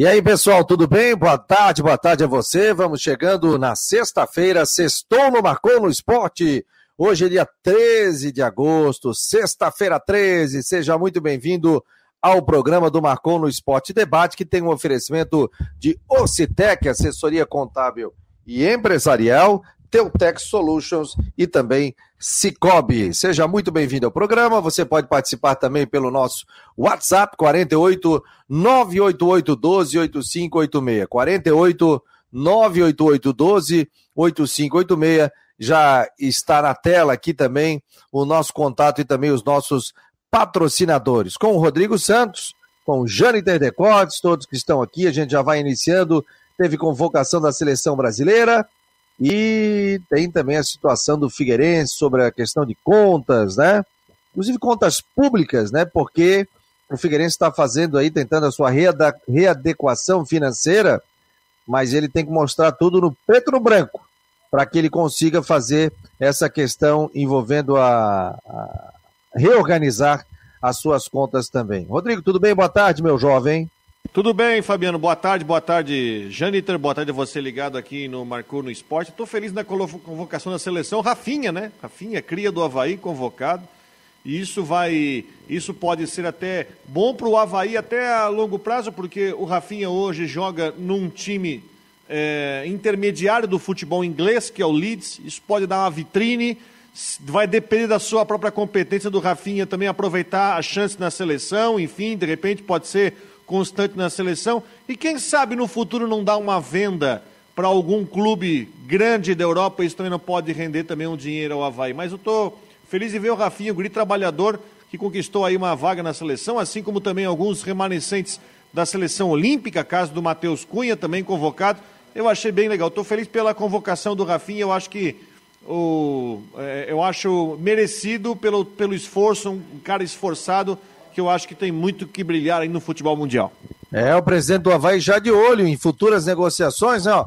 E aí, pessoal, tudo bem? Boa tarde, boa tarde a você. Vamos chegando na sexta-feira, sextou no Marcou no Esporte. Hoje é dia 13 de agosto, sexta-feira 13. Seja muito bem-vindo ao programa do Marcou no Esporte Debate, que tem um oferecimento de Ocitec, assessoria contábil e empresarial, Teutec Solutions e também Cicobi. Seja muito bem-vindo ao programa. Você pode participar também pelo nosso WhatsApp 48 988 12 8586. 48 988 12 8586. Já está na tela aqui também o nosso contato e também os nossos patrocinadores. Com o Rodrigo Santos, com o Jâniter Decotes, todos que estão aqui, a gente já vai iniciando. Teve convocação da seleção brasileira e tem também a situação do Figueirense sobre a questão de contas, né? Inclusive contas públicas, né? Porque o Figueirense está fazendo aí, tentando a sua readequação financeira, mas ele tem que mostrar tudo no preto no branco para que ele consiga fazer essa questão envolvendo a, a reorganizar as suas contas também. Rodrigo, tudo bem? Boa tarde, meu jovem. Tudo bem, Fabiano? Boa tarde, boa tarde, Janiter. Boa tarde a você ligado aqui no Marcou no Esporte. Estou feliz na convocação da seleção. Rafinha, né? Rafinha, cria do Havaí, convocado. E isso vai. Isso pode ser até bom para o Havaí até a longo prazo, porque o Rafinha hoje joga num time é, intermediário do futebol inglês, que é o Leeds. Isso pode dar uma vitrine. Vai depender da sua própria competência do Rafinha também aproveitar a chance na seleção, enfim, de repente pode ser constante na seleção. E quem sabe no futuro não dá uma venda para algum clube grande da Europa, isso também não pode render também um dinheiro ao Havaí. Mas eu estou feliz em ver o Rafinha, o guri trabalhador, que conquistou aí uma vaga na seleção, assim como também alguns remanescentes da seleção olímpica, caso do Matheus Cunha, também convocado. Eu achei bem legal. Estou feliz pela convocação do Rafinha. Eu acho que o, é, eu acho merecido pelo, pelo esforço, um cara esforçado que eu acho que tem muito que brilhar aí no futebol mundial. É, o presidente do Havaí já de olho em futuras negociações, né?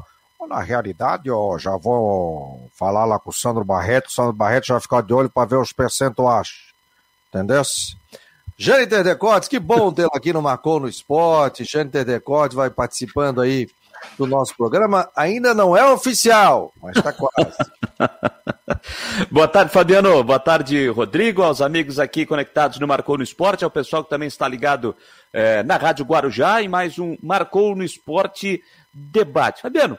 Na realidade, ó, já vou falar lá com o Sandro Barreto, o Sandro Barreto já vai ficar de olho para ver os percentuais. Entendeu? Jâniter Decotes, que bom tê-lo aqui no Marcou no Esporte. Jâniter Decotes vai participando aí do nosso programa. Ainda não é oficial, mas está quase. Boa tarde, Fabiano. Boa tarde, Rodrigo. Aos amigos aqui conectados no Marcou no Esporte, ao pessoal que também está ligado é, na Rádio Guarujá e mais um Marcou no Esporte debate. Fabiano,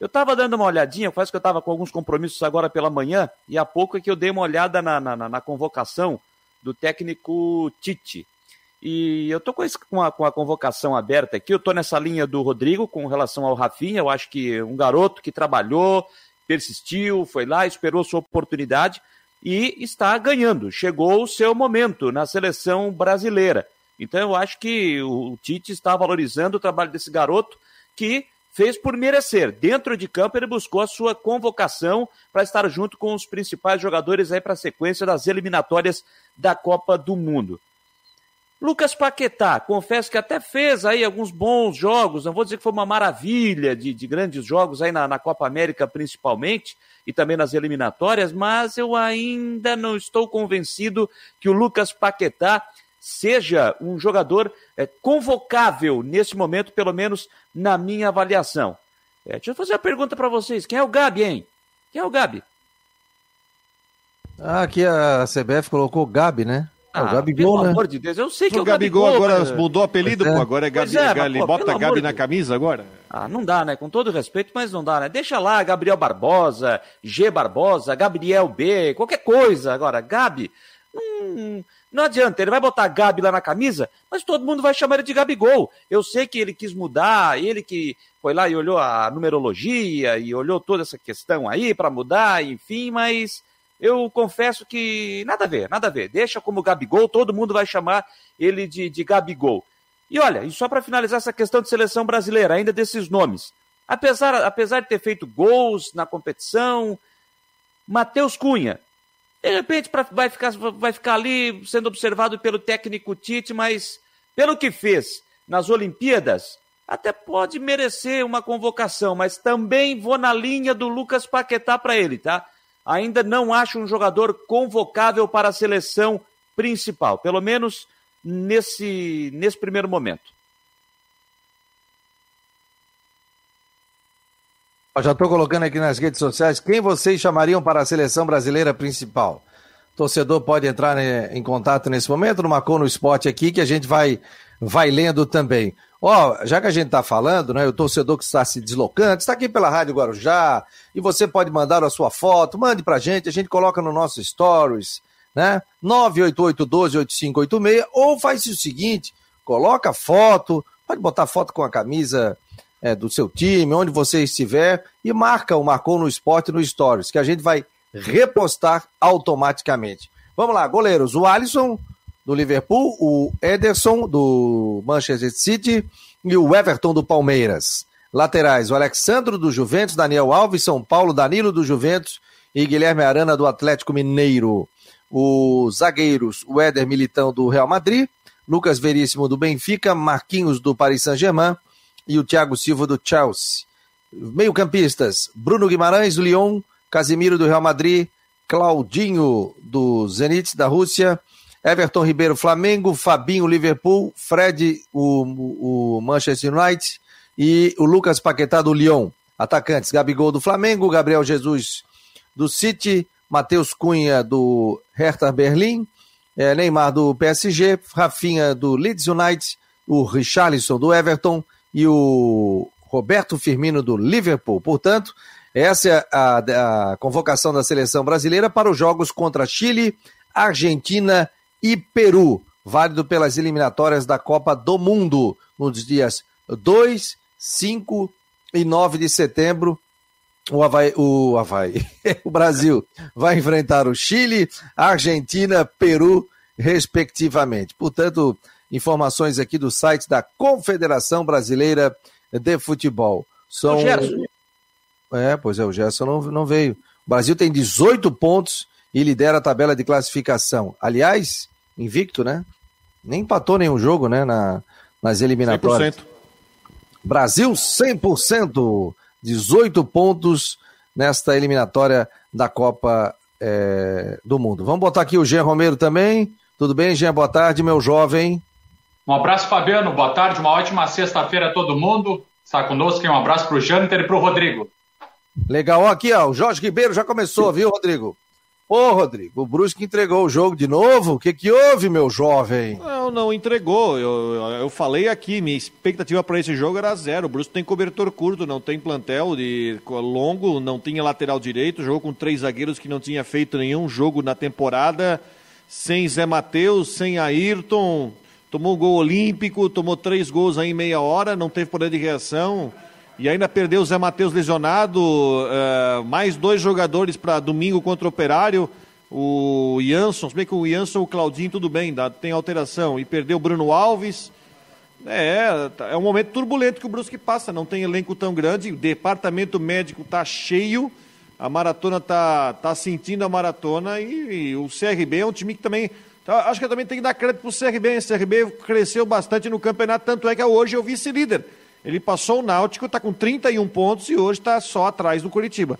eu estava dando uma olhadinha, faz que eu estava com alguns compromissos agora pela manhã, e há pouco é que eu dei uma olhada na, na, na convocação do técnico Tite. E eu estou com, com, a, convocação aberta aqui, eu estou nessa linha do Rodrigo com relação ao Rafinha, eu acho que um garoto que trabalhou, persistiu, foi lá, esperou sua oportunidade e está ganhando. Chegou o seu momento na seleção brasileira. Então eu acho que o Tite está valorizando o trabalho desse garoto que fez por merecer. Dentro de campo ele buscou a sua convocação para estar junto com os principais jogadores aí para a sequência das eliminatórias da Copa do Mundo. Lucas Paquetá, confesso que até fez aí alguns bons jogos, não vou dizer que foi uma maravilha de, de grandes jogos aí na, na, Copa América principalmente, e também nas eliminatórias, mas eu ainda não estou convencido que o Lucas Paquetá seja um jogador é, convocável nesse momento, pelo menos na minha avaliação. É, deixa eu fazer uma pergunta para vocês, quem é o Gabi, hein? Quem é o Gabi? Ah, aqui a CBF colocou o Gabi, né? Ah, o Gabigol, pelo né? amor de Deus, eu sei que o, o Gabigol, Gabigol agora cara. mudou o apelido, é. pô, agora é Gabi, é, Gali, pô, bota Gabi na camisa agora. Ah, não dá, né? Com todo respeito, mas não dá, né? Deixa lá Gabriel Barbosa, G Barbosa, Gabriel B, qualquer coisa. Agora, Gabi, hum, não adianta, ele vai botar Gabi lá na camisa, mas todo mundo vai chamar ele de Gabigol. Eu sei que ele quis mudar, ele que foi lá e olhou a numerologia e olhou toda essa questão aí para mudar, enfim, mas eu confesso que nada a ver, nada a ver. Deixa como Gabigol, todo mundo vai chamar ele de, de Gabigol. E olha, e só para finalizar essa questão de seleção brasileira, ainda desses nomes. Apesar, apesar de ter feito gols na competição, Matheus Cunha, de repente pra, vai, ficar, vai ficar ali sendo observado pelo técnico Tite, mas pelo que fez nas Olimpíadas, até pode merecer uma convocação, mas também vou na linha do Lucas Paquetá para ele, tá? ainda não acho um jogador convocável para a seleção principal, pelo menos nesse, nesse primeiro momento. Eu já estou colocando aqui nas redes sociais quem vocês chamariam para a seleção brasileira principal. Torcedor pode entrar né, em contato nesse momento, no Marcou no Esporte aqui, que a gente vai vai lendo também. Ó, oh, já que a gente está falando, né, o torcedor que está se deslocando, está aqui pela Rádio Guarujá, e você pode mandar a sua foto, mande para a gente, a gente coloca no nosso Stories, né, 988-12-8586, ou faz o seguinte, coloca foto, pode botar foto com a camisa é, do seu time, onde você estiver, e marca o Marcou no Esporte no Stories, que a gente vai repostar automaticamente. Vamos lá, goleiros, o Alisson do Liverpool, o Ederson do Manchester City e o Everton do Palmeiras. Laterais, o Alexandro do Juventus, Daniel Alves, São Paulo, Danilo do Juventus e Guilherme Arana do Atlético Mineiro. Os zagueiros, o Éder Militão do Real Madrid, Lucas Veríssimo do Benfica, Marquinhos do Paris Saint-Germain e o Thiago Silva do Chelsea. Meio-campistas, Bruno Guimarães do Lyon, Casimiro do Real Madrid, Claudinho do Zenit da Rússia, Everton Ribeiro, Flamengo, Fabinho, Liverpool, Fred, o, o Manchester United e o Lucas Paquetá do Lyon. Atacantes, Gabigol do Flamengo, Gabriel Jesus do City, Matheus Cunha do Hertha Berlim, é, Neymar do PSG, Rafinha do Leeds United, o Richarlison do Everton e o Roberto Firmino do Liverpool. Portanto, essa é a, a convocação da seleção brasileira para os jogos contra Chile, Argentina e Peru, válido pelas eliminatórias da Copa do Mundo, nos dias 2, 5 e 9 de setembro. O Havaí, o Havaí, o Brasil vai enfrentar o Chile, Argentina, Peru, respectivamente. Portanto, informações aqui do site da Confederação Brasileira de Futebol. São... O Gerson. É, pois é, o Gerson não, não veio. O Brasil tem 18 pontos e lidera a tabela de classificação. Aliás, invicto, né? Nem empatou nenhum jogo, né? Na, nas eliminatórias. 100%. Brasil 100%, 18 pontos nesta eliminatória da Copa é, do Mundo. Vamos botar aqui o Jean Romero também. Tudo bem, Jean? Boa tarde, meu jovem. Um abraço, Fabiano. Boa tarde, uma ótima sexta-feira a todo mundo. Está conosco um abraço para o Jâniter e para o Rodrigo. Legal. Ó, aqui, ó, o Jorge Ribeiro já começou, viu, Rodrigo? Ô, Rodrigo, o Brusque entregou o jogo de novo? O que, que houve, meu jovem? Não, não entregou. Eu, eu falei aqui, minha expectativa para esse jogo era zero. O Brusque tem cobertor curto, não tem plantel de longo, não tinha lateral direito. Jogou com três zagueiros que não tinha feito nenhum jogo na temporada. Sem Zé Matheus, sem Ayrton. Tomou um gol olímpico, tomou três gols aí em meia hora, não teve poder de reação. E ainda perdeu o Zé Matheus lesionado, uh, mais dois jogadores para domingo contra o Operário. O Jansson, se bem que o Jansson o Claudinho tudo bem, dá, tem alteração. E perdeu o Bruno Alves. É, é um momento turbulento que o Brusque passa, não tem elenco tão grande, o departamento médico está cheio, a maratona está tá sentindo a maratona e, e, o CRB é um time que também. Tá, acho que também tem que dar crédito para o CRB. O CRB cresceu bastante no campeonato, tanto é que hoje é o vice-líder. Ele passou o Náutico, está com 31 pontos e hoje está só atrás do Curitiba.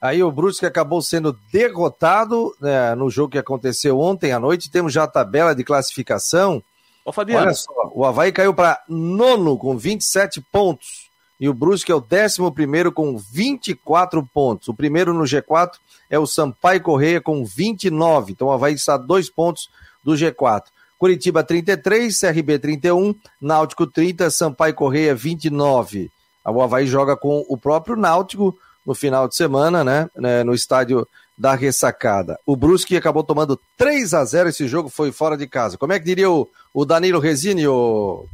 Aí o Brusque acabou sendo derrotado né, no jogo que aconteceu ontem à noite. Temos já a tabela de classificação. Ô, Fabiano. Olha só, o Havaí caiu para nono com 27 pontos. E o Brusque é o décimo primeiro com 24 pontos. O primeiro no G4 é o Sampaio Correia com 29. Então o Havaí está dois pontos do G4. Curitiba 33, CRB 31, Náutico 30, Sampaio Correia 29. O Havaí joga com o próprio Náutico no final de semana, né, né? No estádio da ressacada. O Brusque acabou tomando 3 a 0 esse jogo foi fora de casa. Como é que diria o, o Danilo Resini? O...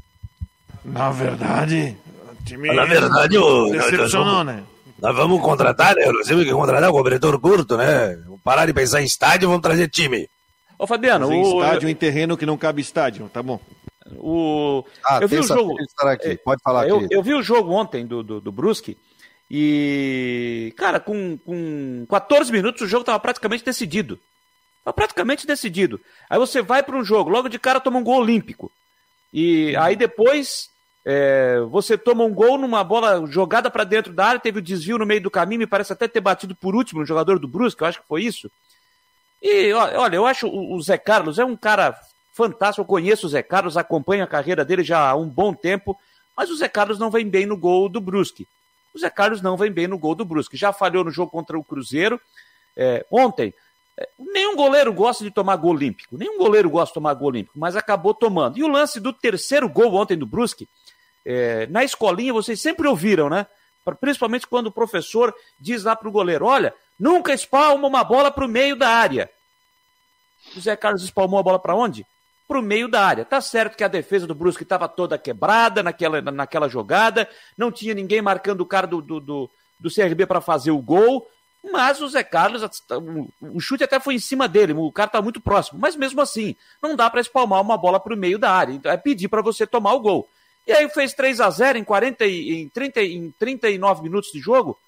Na verdade, time Na verdade, o decepcionou, né? Nós vamos contratar, né? Nós temos que contratar o cobertor curto, né? Vamos parar de pensar em estádio, vamos trazer time. Ô, Fabiano, o estádio em terreno que não cabe estádio, tá bom. O... Ah, eu vi o jogo. Aqui. Pode falar eu, eu, vi o jogo ontem do, do, do Brusque e, cara, com, com 14 minutos o jogo estava praticamente decidido. Estava praticamente decidido. Aí você vai para um jogo, logo de cara toma um gol olímpico. E aí depois é, você toma um gol numa bola jogada para dentro da área, teve o um desvio no meio do caminho, me parece até ter batido por último no jogador do Brusque, eu acho que foi isso. E olha, eu acho o Zé Carlos é um cara fantástico. Eu conheço o Zé Carlos, acompanho a carreira dele já há um bom tempo, mas o Zé Carlos não vem bem no gol do Brusque. O Zé Carlos não vem bem no gol do Brusque. Já falhou no jogo contra o Cruzeiro. É, ontem, é, nenhum goleiro gosta de tomar gol olímpico. Nenhum goleiro gosta de tomar gol olímpico, mas acabou tomando. E o lance do terceiro gol ontem do Brusque, é, na escolinha vocês sempre ouviram, né? Principalmente quando o professor diz lá para o goleiro: olha, nunca espalma uma bola para o meio da área. O Zé Carlos espalmou a bola para onde? Para o meio da área. Tá certo que a defesa do Brusque estava toda quebrada naquela, naquela jogada, não tinha ninguém marcando o cara do, do, do, do CRB para fazer o gol, mas o Zé Carlos, o chute até foi em cima dele, o cara tá muito próximo, mas mesmo assim, não dá para espalmar uma bola para o meio da área, então é pedir para você tomar o gol. E aí fez 3 a 0 em, 40, em, 30, em 39 minutos de jogo,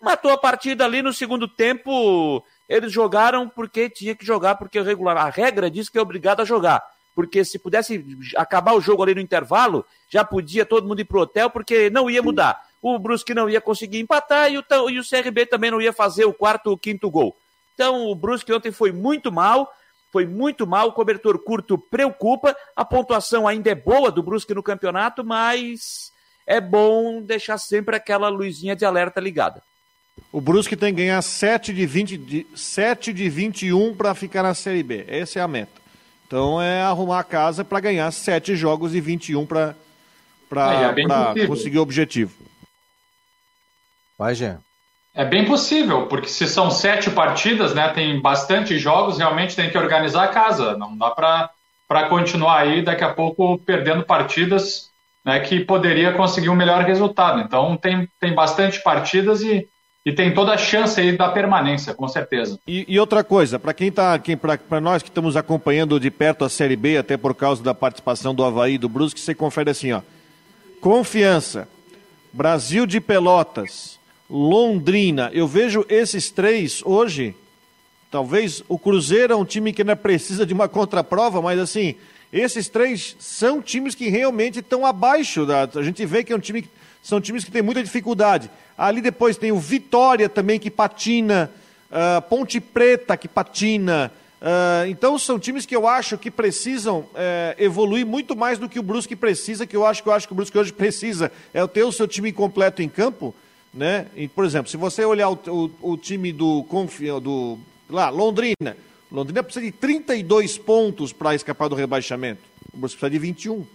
matou a partida ali no segundo tempo. Eles jogaram porque tinha que jogar, porque regular. A regra diz que é obrigado a jogar. Porque se pudesse acabar o jogo ali no intervalo, já podia todo mundo ir pro hotel, porque não ia mudar. O Brusque não ia conseguir empatar e o, e o CRB também não ia fazer o quarto ou quinto gol. Então o Brusque ontem foi muito mal, foi muito mal, o cobertor curto preocupa, a pontuação ainda é boa do Brusque no campeonato, mas é bom deixar sempre aquela luzinha de alerta ligada. O Brusque tem que ganhar 7 de, 20, de, 7 de 21 para ficar na Série B. Essa é a meta. Então é arrumar a casa para ganhar 7 jogos e 21 para é, é conseguir o objetivo. Vai, Jean. É bem possível, porque se são sete partidas, né, tem bastante jogos, realmente tem que organizar a casa. Não dá para continuar aí daqui a pouco perdendo partidas né, que poderia conseguir um melhor resultado. Então tem, tem bastante partidas e e tem toda a chance aí da permanência, com certeza. E, e outra coisa, para quem tá, quem, para nós que estamos acompanhando de perto a Série B, até por causa da participação do Havaí e do Brusque, você confere assim, ó. Confiança, Brasil de Pelotas, Londrina. Eu vejo esses três hoje. Talvez o Cruzeiro é um time que ainda precisa de uma contraprova, mas assim, esses três são times que realmente estão abaixo da. A gente vê que é um time, são times que têm muita dificuldade. Ali depois tem o Vitória também que patina, uh, Ponte Preta que patina. Uh, então são times que eu acho que precisam uh, evoluir muito mais do que o Brusque precisa, que eu acho que eu acho que o Brusque hoje precisa é ter o seu time completo em campo, né? E, por exemplo, se você olhar o, o, o time do, do lá, Londrina, Londrina precisa de 32 pontos para escapar do rebaixamento. O Brusque precisa de 21.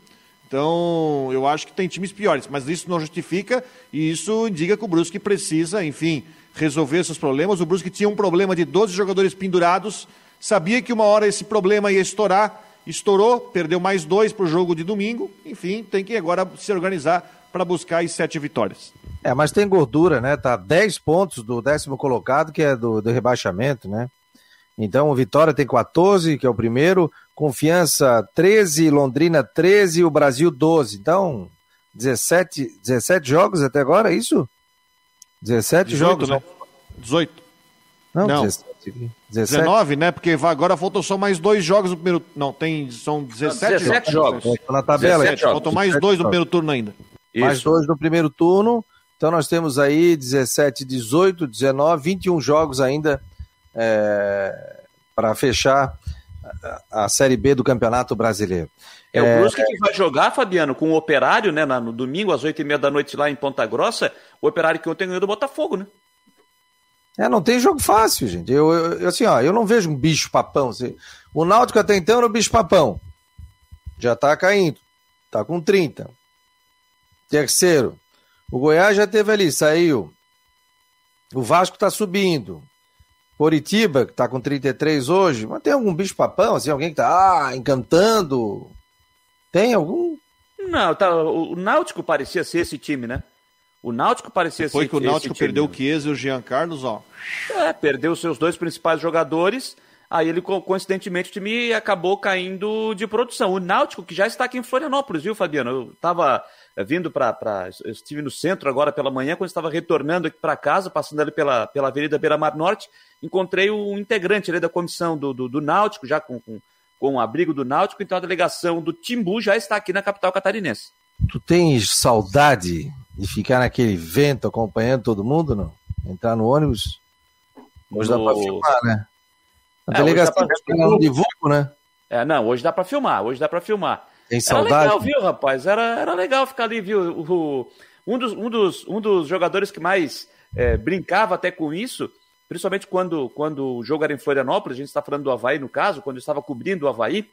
Então, eu acho que tem times piores, mas isso não justifica e isso indica que o Brusque precisa, enfim, resolver seus problemas. O Brusque tinha um problema de 12 jogadores pendurados, sabia que uma hora esse problema ia estourar, estourou, perdeu mais dois para o jogo de domingo, enfim, tem que agora se organizar para buscar as sete vitórias. É, mas tem gordura, né? Tá 10 pontos do décimo colocado, que é do, do rebaixamento, né? Então, o Vitória tem 14, que é o primeiro, Confiança 13, Londrina 13, o Brasil 12. Então, 17, 17 jogos até agora, é isso? 17 18, jogos, né? 18. Não, Não. 17, 17. 19, né? Porque agora faltam só mais dois jogos no primeiro. Não, tem. São 17, 17 jogos. jogos. Na tabela. 17 jogos. Faltam mais dois no primeiro turno ainda. Isso. Mais dois no primeiro turno. Então nós temos aí 17, 18, 19, 21 jogos ainda é, para fechar a, a, Série B do Campeonato Brasileiro. É, é o Brusque que vai jogar, Fabiano, com o Operário, né, no domingo, às oito e meia da noite lá em Ponta Grossa, o Operário que ontem ganhou do Botafogo, né? É, não tem jogo fácil, gente. Eu, eu, assim, ó, eu não vejo um bicho papão. Assim. O Náutico até então era o bicho papão. Já tá caindo. Tá com 30. Terceiro. O Goiás já teve ali, saiu. O Vasco tá subindo. Coritiba, que está com 33 hoje, mas tem algum bicho papão, assim, alguém que está ah, encantando? Tem algum? Não, tá, o Náutico parecia ser esse time, né? O Náutico parecia Foi ser que o Náutico perdeu time, o Chiesa e o Jean Carlos, ó. É, perdeu seus dois principais jogadores, aí ele, coincidentemente, o time acabou caindo de produção. O Náutico, que já está aqui em Florianópolis, viu, Fabiano? Eu estava vindo para. Eu estive no centro agora pela manhã, quando estava retornando aqui para casa, passando ali pela, pela Avenida Beira Mar Norte, encontrei um integrante ali da comissão do, do, do Náutico, já com, com, com o abrigo do Náutico, então a delegação do Timbu já está aqui na capital catarinense. Tu tens saudade de ficar naquele vento acompanhando todo mundo, não? Entrar no ônibus? Hoje no... dá para filmar, né? A é, delegação está no divulgo, né? É, não, hoje dá para filmar, hoje dá para filmar. Tem saudade? Era legal, viu, rapaz? Era, era legal ficar ali, viu? O, Um dos, um dos, um dos jogadores que mais é, brincava até com isso, principalmente quando, quando o jogo era em Florianópolis, a gente está falando do Havaí no caso, quando eu estava cobrindo o Havaí,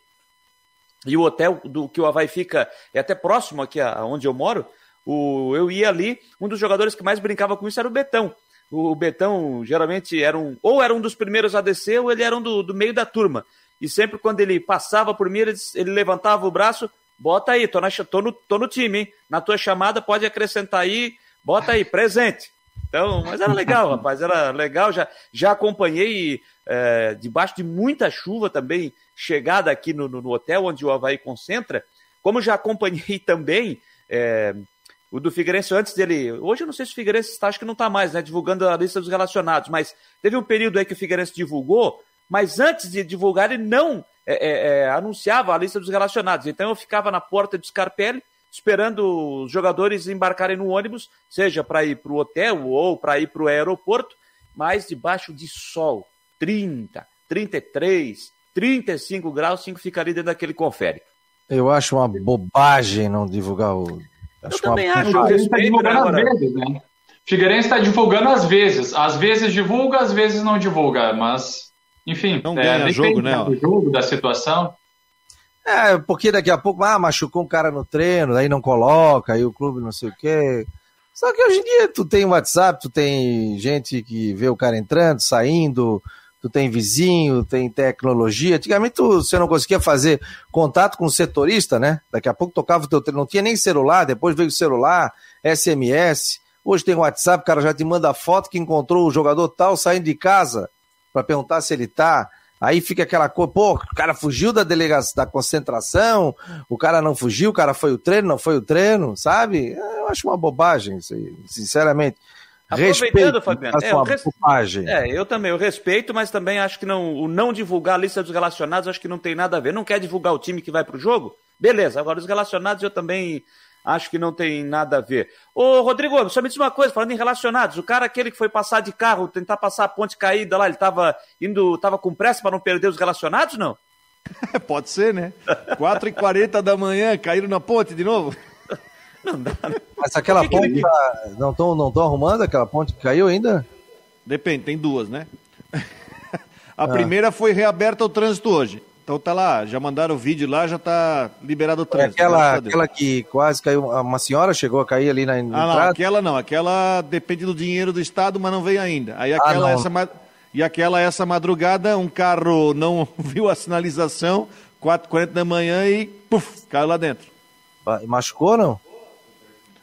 e o hotel do que o Havaí fica é até próximo aqui aonde eu moro, o, eu ia ali, um dos jogadores que mais brincava com isso era o Betão. O, Betão geralmente era um, ou era um dos primeiros a descer, ou ele era um do, do meio da turma. E sempre quando ele passava por mim, ele, levantava o braço, bota aí, tô, na, tô, no, tô no time, hein? Na tua chamada pode acrescentar aí, bota aí, presente. Então, mas era legal, rapaz, era legal. Já, já acompanhei é, debaixo de muita chuva também, chegada aqui no, no, no, hotel onde o Havaí concentra. Como já acompanhei também é, o do Figueirense antes dele. Hoje eu não sei se o Figueirense está, acho que não está mais, né? Divulgando a lista dos relacionados, mas teve um período aí que o Figueirense divulgou, mas antes de divulgar, ele não é, é, é, anunciava a lista dos relacionados. Então eu ficava na porta do Scarpelli, esperando os jogadores embarcarem no ônibus, seja para ir para o hotel ou para ir para o aeroporto, mas debaixo de sol, 30, 33, 35 graus, cinco ficaria dentro daquele confere. Eu acho uma bobagem não divulgar o Acho eu também uma... acho. Eu respeito, tá divulgando às vezes, né? Figueirense está divulgando às vezes. Às vezes divulga, às vezes não divulga. Mas, enfim, não é, ganha jogo, né? Do jogo, da situação. É, porque daqui a pouco, ah, machucou um cara no treino, daí não coloca, aí o clube não sei o quê. Só que hoje em dia tu tem WhatsApp, tu tem gente que vê o cara entrando, saindo, tu tem vizinho, tem tecnologia. Antigamente tu, você não conseguia fazer contato com o setorista, né? Daqui a pouco tocava o teu não tinha nem celular, depois veio o celular, SMS. Hoje tem WhatsApp, o cara já te manda a foto que encontrou o jogador tal saindo de casa para perguntar se ele tá. Aí fica aquela coisa, pô, o cara fugiu da delegação, da concentração, o cara não fugiu, o cara foi o treino, não foi o treino, sabe? Eu acho uma bobagem isso aí, sinceramente. Aproveitando, Fabiano, é, eu, res... é, eu também, eu respeito, mas também acho que não, o não divulgar a lista dos relacionados, acho que não tem nada a ver. Não quer divulgar o time que vai para o jogo? Beleza, agora os relacionados eu também acho que não tem nada a ver. Ô, Rodrigo, só me diz uma coisa, falando em relacionados, o cara aquele que foi passar de carro, tentar passar a ponte caída lá, ele estava indo, tava com pressa para não perder os relacionados, não? Pode ser, né? 4h40 da manhã, caíram na ponte de novo. Não dá. Mas aquela que ponte. Que tá... Não estão não arrumando aquela ponte que caiu ainda? Depende, tem duas, né? A ah. primeira foi reaberta ao trânsito hoje. Então tá lá, já mandaram o vídeo lá, já tá liberado o trânsito. É aquela, aquela que quase caiu, uma senhora chegou a cair ali na entrada? Ah, não, aquela não, aquela depende do dinheiro do Estado, mas não veio ainda. Aí ah, aquela, ah, essa, e aquela essa madrugada, um carro não viu a sinalização, 4h40 da manhã e puf, caiu lá dentro. Machucou não?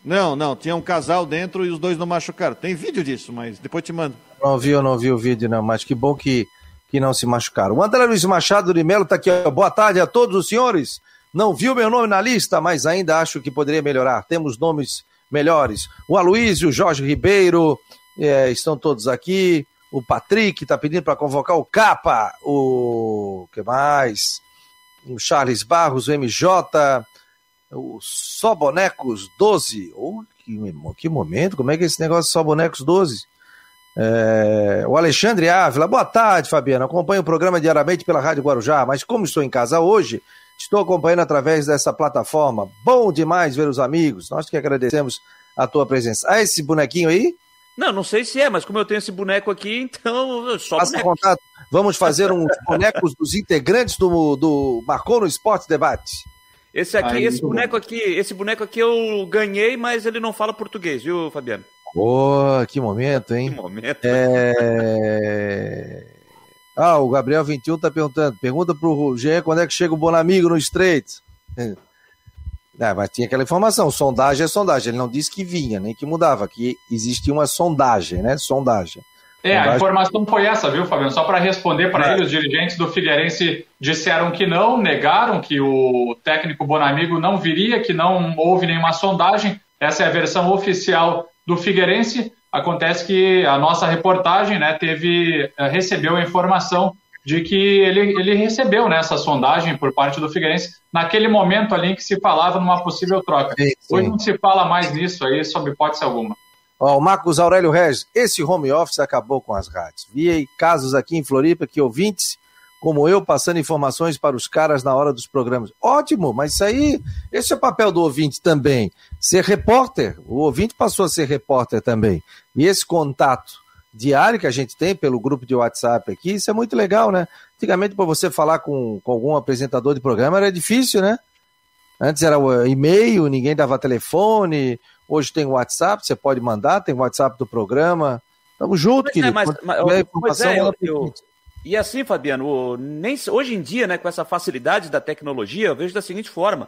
Não, não, tinha um casal dentro e os dois não machucaram. Tem vídeo disso, mas depois te mando. Não vi, eu não vi o vídeo, não, mas que bom que, que não se machucaram. O André Luiz Machado de Melo está aqui. Boa tarde a todos os senhores. Não viu meu nome na lista, mas ainda acho que poderia melhorar. Temos nomes melhores. O Aloysio, o Jorge Ribeiro, é, estão todos aqui. O Patrick está pedindo para convocar o Capa. O que mais? O Charles Barros, o MJ o Só Bonecos 12. Oh, que, que momento, como é que é esse negócio Só Bonecos 12? É, o Alexandre Ávila, boa tarde, Fabiano. Acompanho o programa diariamente pela Rádio Guarujá, mas como estou em casa hoje, estou acompanhando através dessa plataforma. Bom demais ver os amigos. Nós que agradecemos a tua presença. Ah, esse bonequinho aí? Não, não sei se é, mas como eu tenho esse boneco aqui, então só Passa contato. Vamos fazer uns bonecos dos integrantes do, do Marcou no Esporte Debate. Esse aqui, Ai, esse boneco bom. aqui, esse boneco aqui eu ganhei, mas ele não fala português, viu, Fabiano? Pô, que momento, hein? Que momento. É... Ah, o Gabriel 21 tá perguntando. Pergunta pro Jean quando é que chega o Bonamigo no Estreito. É, mas tinha aquela informação, sondagem é sondagem. Ele não disse que vinha, nem que mudava, que existia uma sondagem, né? Sondagem. É, a informação foi essa, viu, Fabiano? Só para responder para é. ele, os dirigentes do Figueirense disseram que não, negaram que o técnico Bonamigo não viria, que não houve nenhuma sondagem. Essa é a versão oficial do Figueirense. Acontece que a nossa reportagem né, teve, eh, recebeu a informação de que ele, ele recebeu né, essa sondagem por parte do Figueirense naquele momento ali em que se falava numa possível troca. Sim, sim. Hoje não se fala mais nisso aí, sob hipótese alguma. Ó, o Marcos Aurélio Regis, esse home office acabou com as rádios. Vi casos aqui em Floripa que ouvintes como eu, passando informações para os caras na hora dos programas. Ótimo, mas isso aí, esse é o papel do ouvinte também. Ser repórter. O ouvinte passou a ser repórter também. E esse contato diário que a gente tem pelo grupo de WhatsApp aqui, isso é muito legal, né? Antigamente, para você falar com, com algum apresentador de programa, era difícil, né? Antes era o e-mail, ninguém dava telefone. Hoje tem o WhatsApp, você pode mandar, tem o WhatsApp do programa. Tamo junto, pois é, querido. É, mas, mas, pois é, eu, eu, e assim, Fabiano, nem, hoje em dia, né, com essa facilidade da tecnologia, eu vejo da seguinte forma: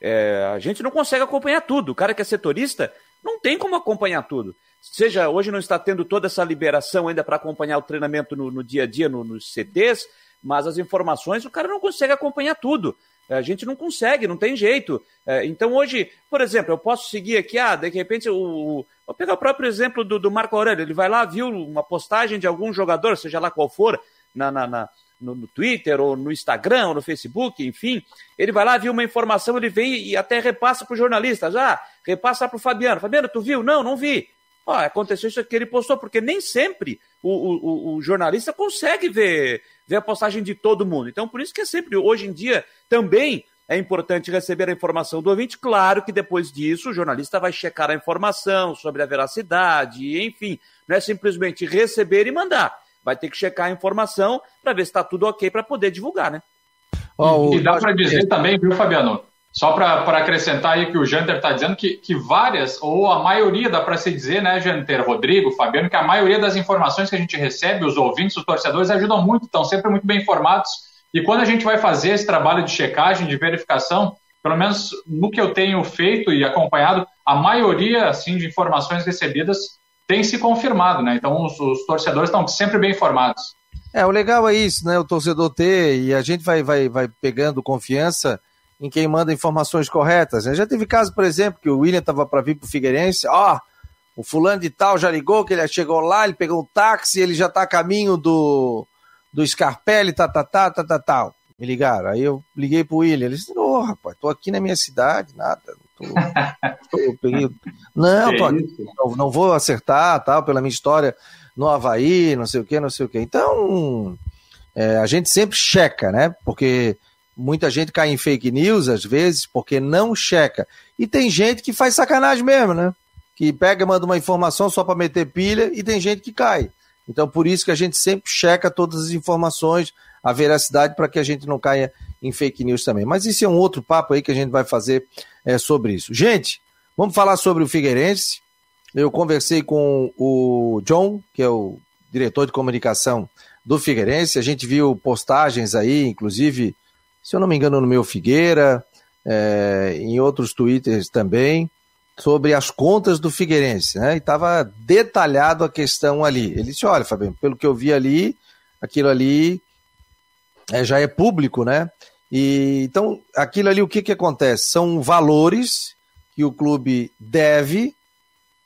é, a gente não consegue acompanhar tudo. O cara que é setorista não tem como acompanhar tudo. Seja hoje não está tendo toda essa liberação ainda para acompanhar o treinamento no, no dia a dia no, nos CTs, mas as informações o cara não consegue acompanhar tudo. A gente não consegue, não tem jeito. É, então hoje, por exemplo, eu posso seguir aqui, ah, de repente, o, vou pegar o próprio exemplo do, do Marco Aurélio, ele vai lá, viu uma postagem de algum jogador, seja lá qual for, na, na, na no, no, Twitter, ou no Instagram, ou no Facebook, enfim, ele vai lá, viu uma informação, ele vem e até repassa para o jornalista, já, repassa para o Fabiano. Fabiano, tu viu? Não, não vi. Ó, aconteceu isso que ele postou, porque nem sempre o, o, o, jornalista consegue ver, ver a postagem de todo mundo. Então, por isso que é sempre, hoje em dia, também é importante receber a informação do ouvinte. Claro que depois disso o jornalista vai checar a informação sobre a veracidade, enfim, não é simplesmente receber e mandar vai ter que checar a informação para ver se está tudo ok para poder divulgar, né? Oh, e, e dá para dizer também, viu, Fabiano? Só para acrescentar aí que o Janter está dizendo que, que várias, ou a maioria, dá para se dizer, né, Janter, Rodrigo, Fabiano, que a maioria das informações que a gente recebe, os ouvintes, os torcedores, ajudam muito, estão sempre muito bem informados. E quando a gente vai fazer esse trabalho de checagem, de verificação, pelo menos no que eu tenho feito e acompanhado, a maioria assim, de informações recebidas tem se confirmado, né? Então os, os, torcedores estão sempre bem informados. É, o legal é isso, né? O torcedor ter, e a gente vai, vai, vai pegando confiança em quem manda informações corretas. Né? Já teve caso, por exemplo, que o William estava para vir para o Figueirense, ó, o fulano de tal já ligou, que ele chegou lá, ele pegou um táxi, ele já está a caminho do, do Scarpelli, tá, tá, tá, tá, tá, tal. Me ligaram. Aí eu liguei pro William. Ele disse, ô, oh, rapaz, tô aqui na minha cidade, nada. Tô, tô, peguei... Não, tô aqui, não, não, vou acertar, tal, pela minha história no Havaí, não sei o que, não sei o que. Então, é, a gente sempre checa, né? Porque muita gente cai em fake news, às vezes, porque não checa. E tem gente que faz sacanagem mesmo, né? Que pega, manda uma informação só para meter pilha, e tem gente que cai. Então, por isso que a gente sempre checa todas as informações, a veracidade, para que a gente não caia em fake news também. Mas isso é um outro papo aí que a gente vai fazer é, sobre isso. Gente, vamos falar sobre o Figueirense. Eu conversei com o John, que é o diretor de comunicação do Figueirense. A gente viu postagens aí, inclusive, se eu não me engano, no meu Figueira, é, em outros twitters também, sobre as contas do Figueirense, né? E estava detalhado a questão ali. Ele disse: olha, Fabinho, pelo que eu vi ali, aquilo ali é, já é público, né? E, então, aquilo ali, o que, que acontece? São valores que o clube deve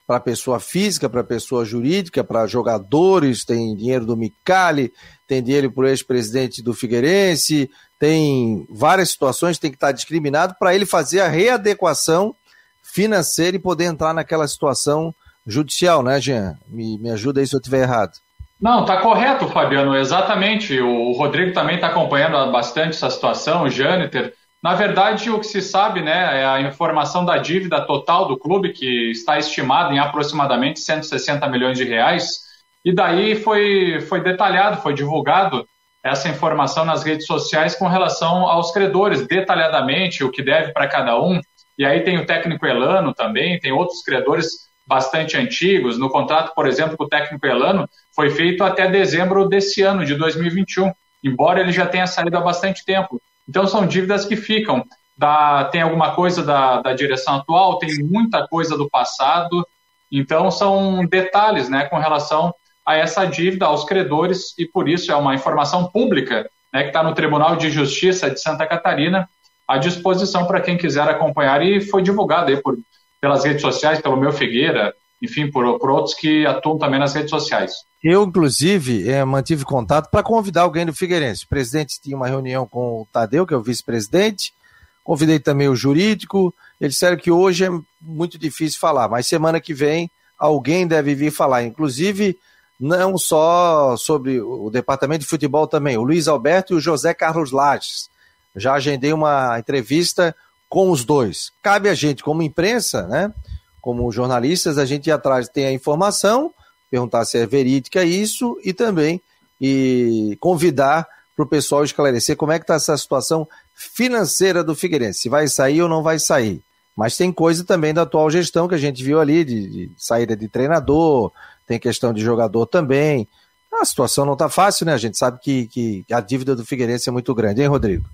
para pessoa física, para pessoa jurídica, para jogadores, tem dinheiro do Micali, tem dinheiro para o ex-presidente do Figueirense, tem várias situações, tem que estar discriminado para ele fazer a readequação financeira e poder entrar naquela situação judicial, né, Jean? Me, me ajuda aí se eu estiver errado. Não, está correto, Fabiano, exatamente. O Rodrigo também está acompanhando bastante essa situação, o Jâniter. Na verdade, o que se sabe né, é a informação da dívida total do clube, que está estimada em aproximadamente 160 milhões de reais. E daí foi, foi detalhado, foi divulgado essa informação nas redes sociais com relação aos credores, detalhadamente, o que deve para cada um. E aí tem o técnico Elano também, tem outros credores bastante antigos. No contrato, por exemplo, com o técnico Elano, foi feito até dezembro desse ano, de 2021, embora ele já tenha saído há bastante tempo. Então, são dívidas que ficam. Da, tem alguma coisa da, da direção atual, tem muita coisa do passado. Então, são detalhes né, com relação a essa dívida aos credores, e por isso é uma informação pública né, que está no Tribunal de Justiça de Santa Catarina à disposição para quem quiser acompanhar e foi divulgado aí por pelas redes sociais, pelo meu Figueira, enfim, por, por outros que atuam também nas redes sociais. Eu, inclusive, é, mantive contato para convidar alguém do Figueirense. O presidente tinha uma reunião com o Tadeu, que é o vice-presidente, convidei também o jurídico. Eles disseram que hoje é muito difícil falar, mas semana que vem alguém deve vir falar. Inclusive, não só sobre o departamento de futebol também, o Luiz Alberto e o José Carlos Lages. Já agendei uma entrevista com os dois. Cabe a gente, como imprensa, né, como jornalistas, a gente ir atrás, ter a informação, perguntar se é verídica isso e também e convidar para o pessoal esclarecer como é que está essa situação financeira do Figueirense, se vai sair ou não vai sair. Mas tem coisa também da atual gestão que a gente viu ali, de, de saída de treinador, tem questão de jogador também. A situação não está fácil, né? A gente sabe que, que a dívida do Figueirense é muito grande, hein, Rodrigo?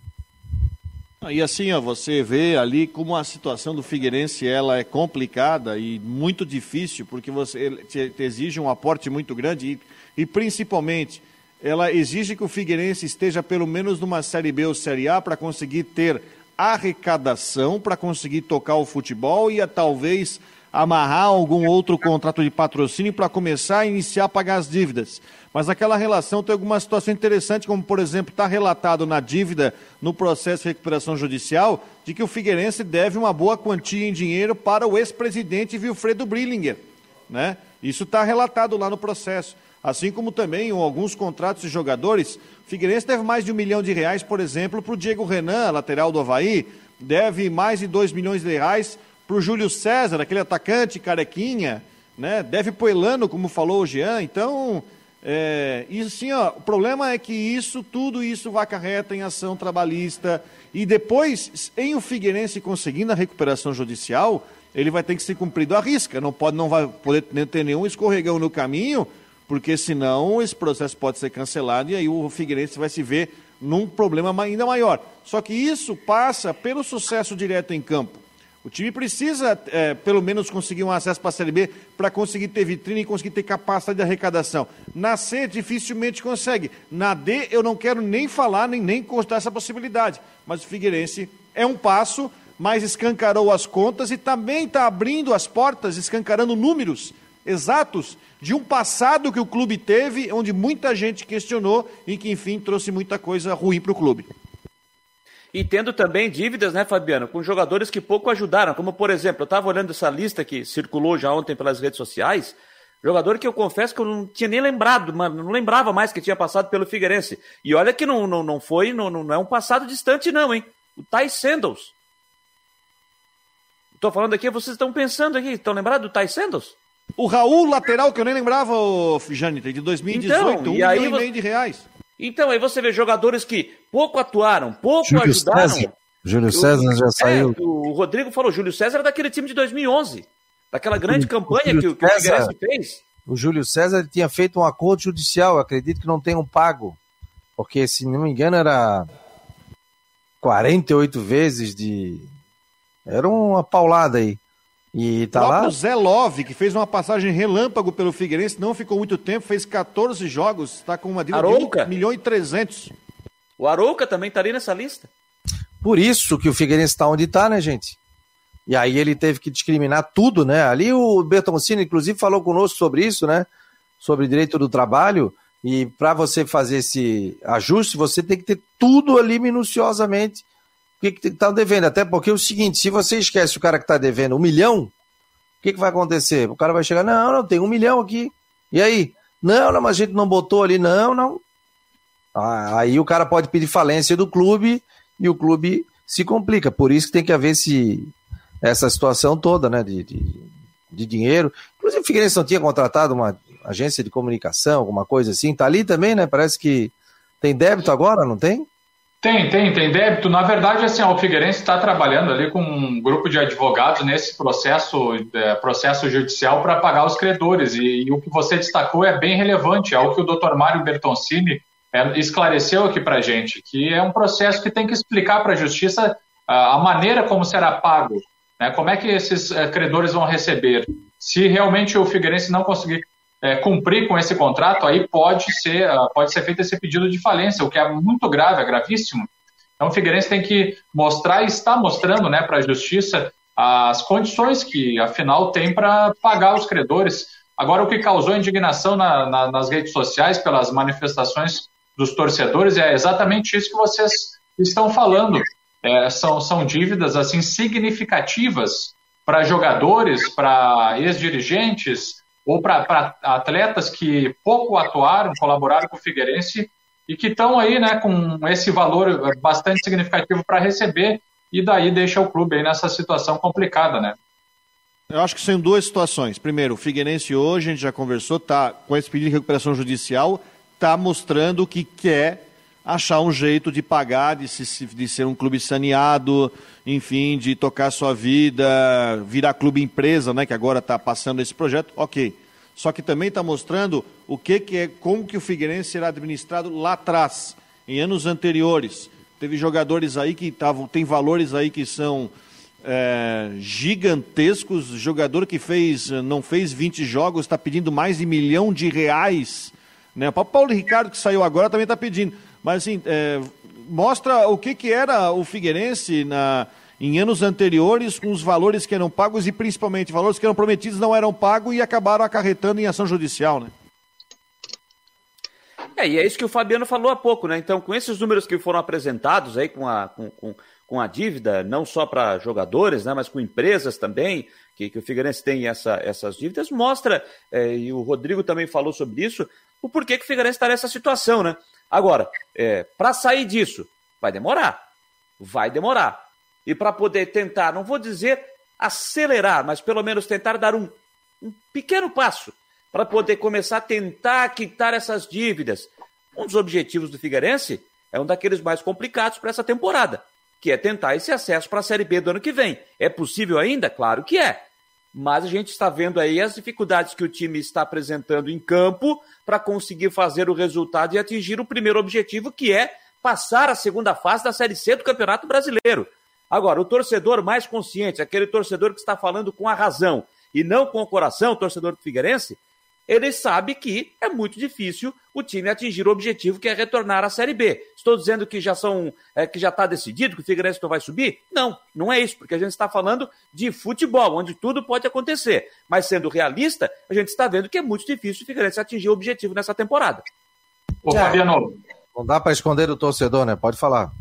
E assim, ó, você vê ali como a situação do Figueirense ela é complicada e muito difícil, porque você te, te exige um aporte muito grande e, e principalmente ela exige que o Figueirense esteja pelo menos numa Série B ou Série A para conseguir ter arrecadação, para conseguir tocar o futebol e a, talvez amarrar algum outro contrato de patrocínio para começar a iniciar a pagar as dívidas. Mas aquela relação tem alguma situação interessante, como por exemplo está relatado na dívida no processo de recuperação judicial, de que o Figueirense deve uma boa quantia em dinheiro para o ex-presidente Wilfredo Brillinger. Né? Isso está relatado lá no processo assim como também alguns contratos de jogadores. O Figueirense deve mais de um milhão de reais, por exemplo, para o Diego Renan, lateral do Havaí, deve mais de dois milhões de reais para o Júlio César, aquele atacante carequinha, né? deve para o Elano, como falou o Jean, então... É, e sim, ó, o problema é que isso, tudo isso vai acarreta em ação trabalhista e depois, em o Figueirense conseguindo a recuperação judicial, ele vai ter que ser cumprido à risca, não pode, não vai poder ter nenhum escorregão no caminho, porque senão esse processo pode ser cancelado e aí o Figueirense vai se ver num problema ainda maior. Só que isso passa pelo sucesso direto em campo. O time precisa, é, pelo menos, conseguir um acesso para a Série B para conseguir ter vitrine e conseguir ter capacidade de arrecadação. Na C, dificilmente consegue. Na D, eu não quero nem falar, nem, nem constar essa possibilidade. Mas o Figueirense é um passo, mas escancarou as contas e também está abrindo as portas, escancarando números exatos de um passado que o clube teve, onde muita gente questionou e que, enfim, trouxe muita coisa ruim para o clube. E tendo também dívidas, né, Fabiano, com jogadores que pouco ajudaram, como por exemplo, eu estava olhando essa lista que circulou já ontem pelas redes sociais, jogador que eu confesso que eu não tinha nem lembrado, mano, não lembrava mais que tinha passado pelo Figueirense. E olha que não, não, não foi, não, não é um passado distante não, hein? O Ty Sandals. Estou falando aqui, vocês estão pensando aqui, estão lembrados do Ty Sandals? O Raul, lateral, que eu nem lembrava, o Janita, de 2018, então, um e aí milhão e meio de reais. Então, aí você vê jogadores que pouco atuaram, pouco Júlio ajudaram. César. Júlio César já é, saiu. O Rodrigo falou, Júlio César é daquele time de 2011, daquela grande o, campanha o que, que o fez. O Júlio César tinha feito um acordo judicial, acredito que não tenham pago, porque se não me engano era 48 vezes de... Era uma paulada aí. E tá lá. O Zé Love, que fez uma passagem relâmpago pelo Figueirense, não ficou muito tempo, fez 14 jogos, está com uma dívida de 1 milhão e 300. O Arouca também estaria nessa lista. Por isso que o Figueirense está onde está, né, gente? E aí ele teve que discriminar tudo, né? Ali o Bertoncini, inclusive, falou conosco sobre isso, né? Sobre direito do trabalho. E para você fazer esse ajuste, você tem que ter tudo ali minuciosamente que está devendo. Até porque é o seguinte, se você esquece o cara que está devendo um milhão, o que, que vai acontecer? O cara vai chegar, não, não, tem um milhão aqui. E aí? Não, não, mas a gente não botou ali, não, não. Ah, aí o cara pode pedir falência do clube e o clube se complica. Por isso que tem que haver esse, essa situação toda, né, de, de, de dinheiro. Inclusive o Figueirense não tinha contratado uma agência de comunicação, alguma coisa assim. Tá ali também, né? Parece que tem débito agora, não tem? Tem, tem, tem débito. Na verdade, assim, o Figueirense está trabalhando ali com um grupo de advogados nesse processo, é, processo judicial para pagar os credores. E, e, o que você destacou é bem relevante, é o que o Dr. Mário Bertoncini é, esclareceu aqui para gente, que é um processo que tem que explicar para a justiça a, a, maneira como será pago, né, como é que esses é, credores vão receber. Se realmente o Figueirense não conseguir é, cumprir com esse contrato, aí pode ser, ah, pode ser feito esse pedido de falência, o que é muito grave, é gravíssimo. Então o Figueirense tem que mostrar e está mostrando né, para a justiça as condições que, afinal, tem para pagar os credores. Agora, o que causou indignação na, na, nas redes sociais pelas manifestações dos torcedores é exatamente isso que vocês estão falando. É, são, são dívidas assim significativas para jogadores, para ex-dirigentes, ou para atletas que pouco atuaram, colaboraram com o Figueirense e que estão aí né, com esse valor bastante significativo para receber e daí deixa o clube aí nessa situação complicada, né? Eu acho que são duas situações. Primeiro, o Figueirense hoje, a gente já conversou, tá com esse pedido de recuperação judicial, está mostrando que quer achar um jeito de pagar, de, se, de ser um clube saneado, enfim, de tocar sua vida, virar clube empresa, né, que agora está passando esse projeto, ok. Só que também está mostrando o que, que é, como que o Figueirense será administrado lá atrás, em anos anteriores. Teve jogadores aí que estavam, tem valores aí que são é, gigantescos. Jogador que fez, não fez 20 jogos, está pedindo mais de milhão de reais. Né? O Paulo Ricardo, que saiu agora, também está pedindo. Mas assim, é, mostra o que, que era o Figueirense na, em anos anteriores, com os valores que eram pagos e principalmente valores que eram prometidos não eram pagos e acabaram acarretando em ação judicial, né? É, e é isso que o Fabiano falou há pouco, né? Então, com esses números que foram apresentados aí, com a, com, com, com a dívida, não só para jogadores, né, mas com empresas também, que, que o Figueirense tem essa, essas dívidas, mostra, é, e o Rodrigo também falou sobre isso, o porquê que o Figueirense está nessa situação, né? Agora, é, para sair disso, vai demorar. Vai demorar. E para poder tentar, não vou dizer acelerar, mas pelo menos tentar dar um, um pequeno passo para poder começar a tentar quitar essas dívidas. Um dos objetivos do Figueirense é um daqueles mais complicados para essa temporada, que é tentar esse acesso para a Série B do ano que vem. É possível ainda? Claro que é. Mas a gente está vendo aí as dificuldades que o time está apresentando em campo para conseguir fazer o resultado e atingir o primeiro objetivo, que é passar a segunda fase da Série C do Campeonato Brasileiro. Agora, o torcedor mais consciente, aquele torcedor que está falando com a razão e não com o coração, o torcedor do Figueirense, ele sabe que é muito difícil o time atingir o objetivo que é retornar à Série B. Estou dizendo que já são, é, que já está decidido que o Figueirense não vai subir? Não, não é isso, porque a gente está falando de futebol, onde tudo pode acontecer. Mas sendo realista, a gente está vendo que é muito difícil o Figueirense atingir o objetivo nessa temporada. Ô, Fabiano. Não dá para esconder o torcedor, né? Pode falar.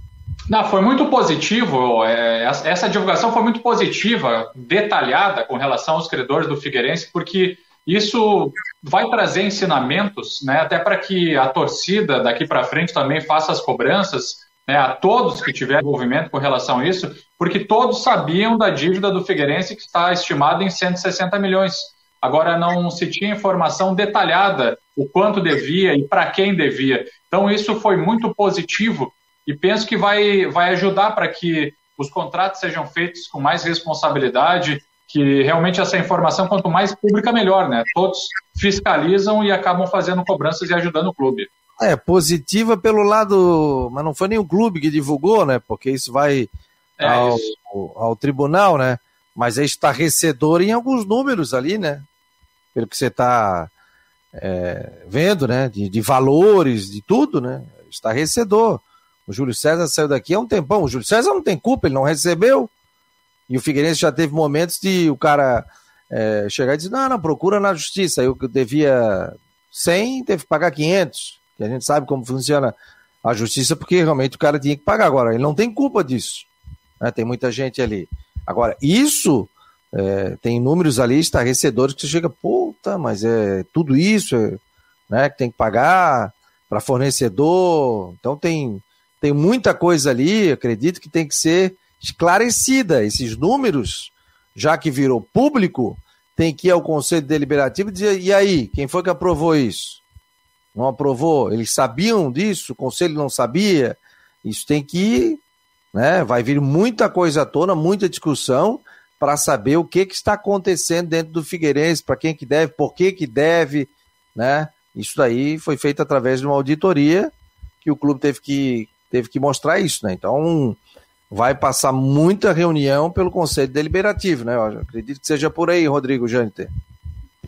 Não, foi muito positivo. É, essa divulgação foi muito positiva, detalhada com relação aos credores do Figueirense, porque isso vai trazer ensinamentos, né, até para que a torcida daqui para frente também faça as cobranças né, a todos que tiverem envolvimento com relação a isso, porque todos sabiam da dívida do Figueirense que está estimada em 160 milhões. Agora não se tinha informação detalhada o quanto devia e para quem devia. Então isso foi muito positivo e penso que vai, vai ajudar para que os contratos sejam feitos com mais responsabilidade, que realmente essa informação, quanto mais pública, melhor, né? Todos fiscalizam e acabam fazendo cobranças e ajudando o clube. É, positiva pelo lado. Mas não foi nem o clube que divulgou, né? Porque isso vai é, ao, isso. ao, tribunal, né? Mas é estarrecedor em alguns números ali, né? Pelo que você está é, vendo, né? De, de valores, de tudo, né? Estarrecedor. O Júlio César saiu daqui há um tempão. O Júlio César não tem culpa, ele não recebeu. E o Figueirense já teve momentos de o cara é, chegar e dizer, não, não, procura na justiça. Eu devia 100, teve que pagar 500. Que a gente sabe como funciona a justiça, porque realmente o cara tinha que pagar. Agora, ele não tem culpa disso. Né? Tem muita gente ali. Agora, isso é, tem números ali estarrecedores que você chega, puta, mas é tudo isso é, né, que tem que pagar para fornecedor. Então tem, tem muita coisa ali, acredito que tem que ser esclarecida. Esses números, já que virou público, tem que ir ao Conselho Deliberativo e dizer: e aí, quem foi que aprovou isso? Não aprovou? Eles sabiam disso? O Conselho não sabia? Isso tem que ir, né? Vai vir muita coisa à tona, muita discussão para saber o que, que está acontecendo dentro do Figueirense, para quem que deve, por que que deve, né? Isso daí foi feito através de uma auditoria que o clube teve que, teve que mostrar isso, né? Então, vai passar muita reunião pelo Conselho Deliberativo, né? Eu acredito que seja por aí, Rodrigo Janter.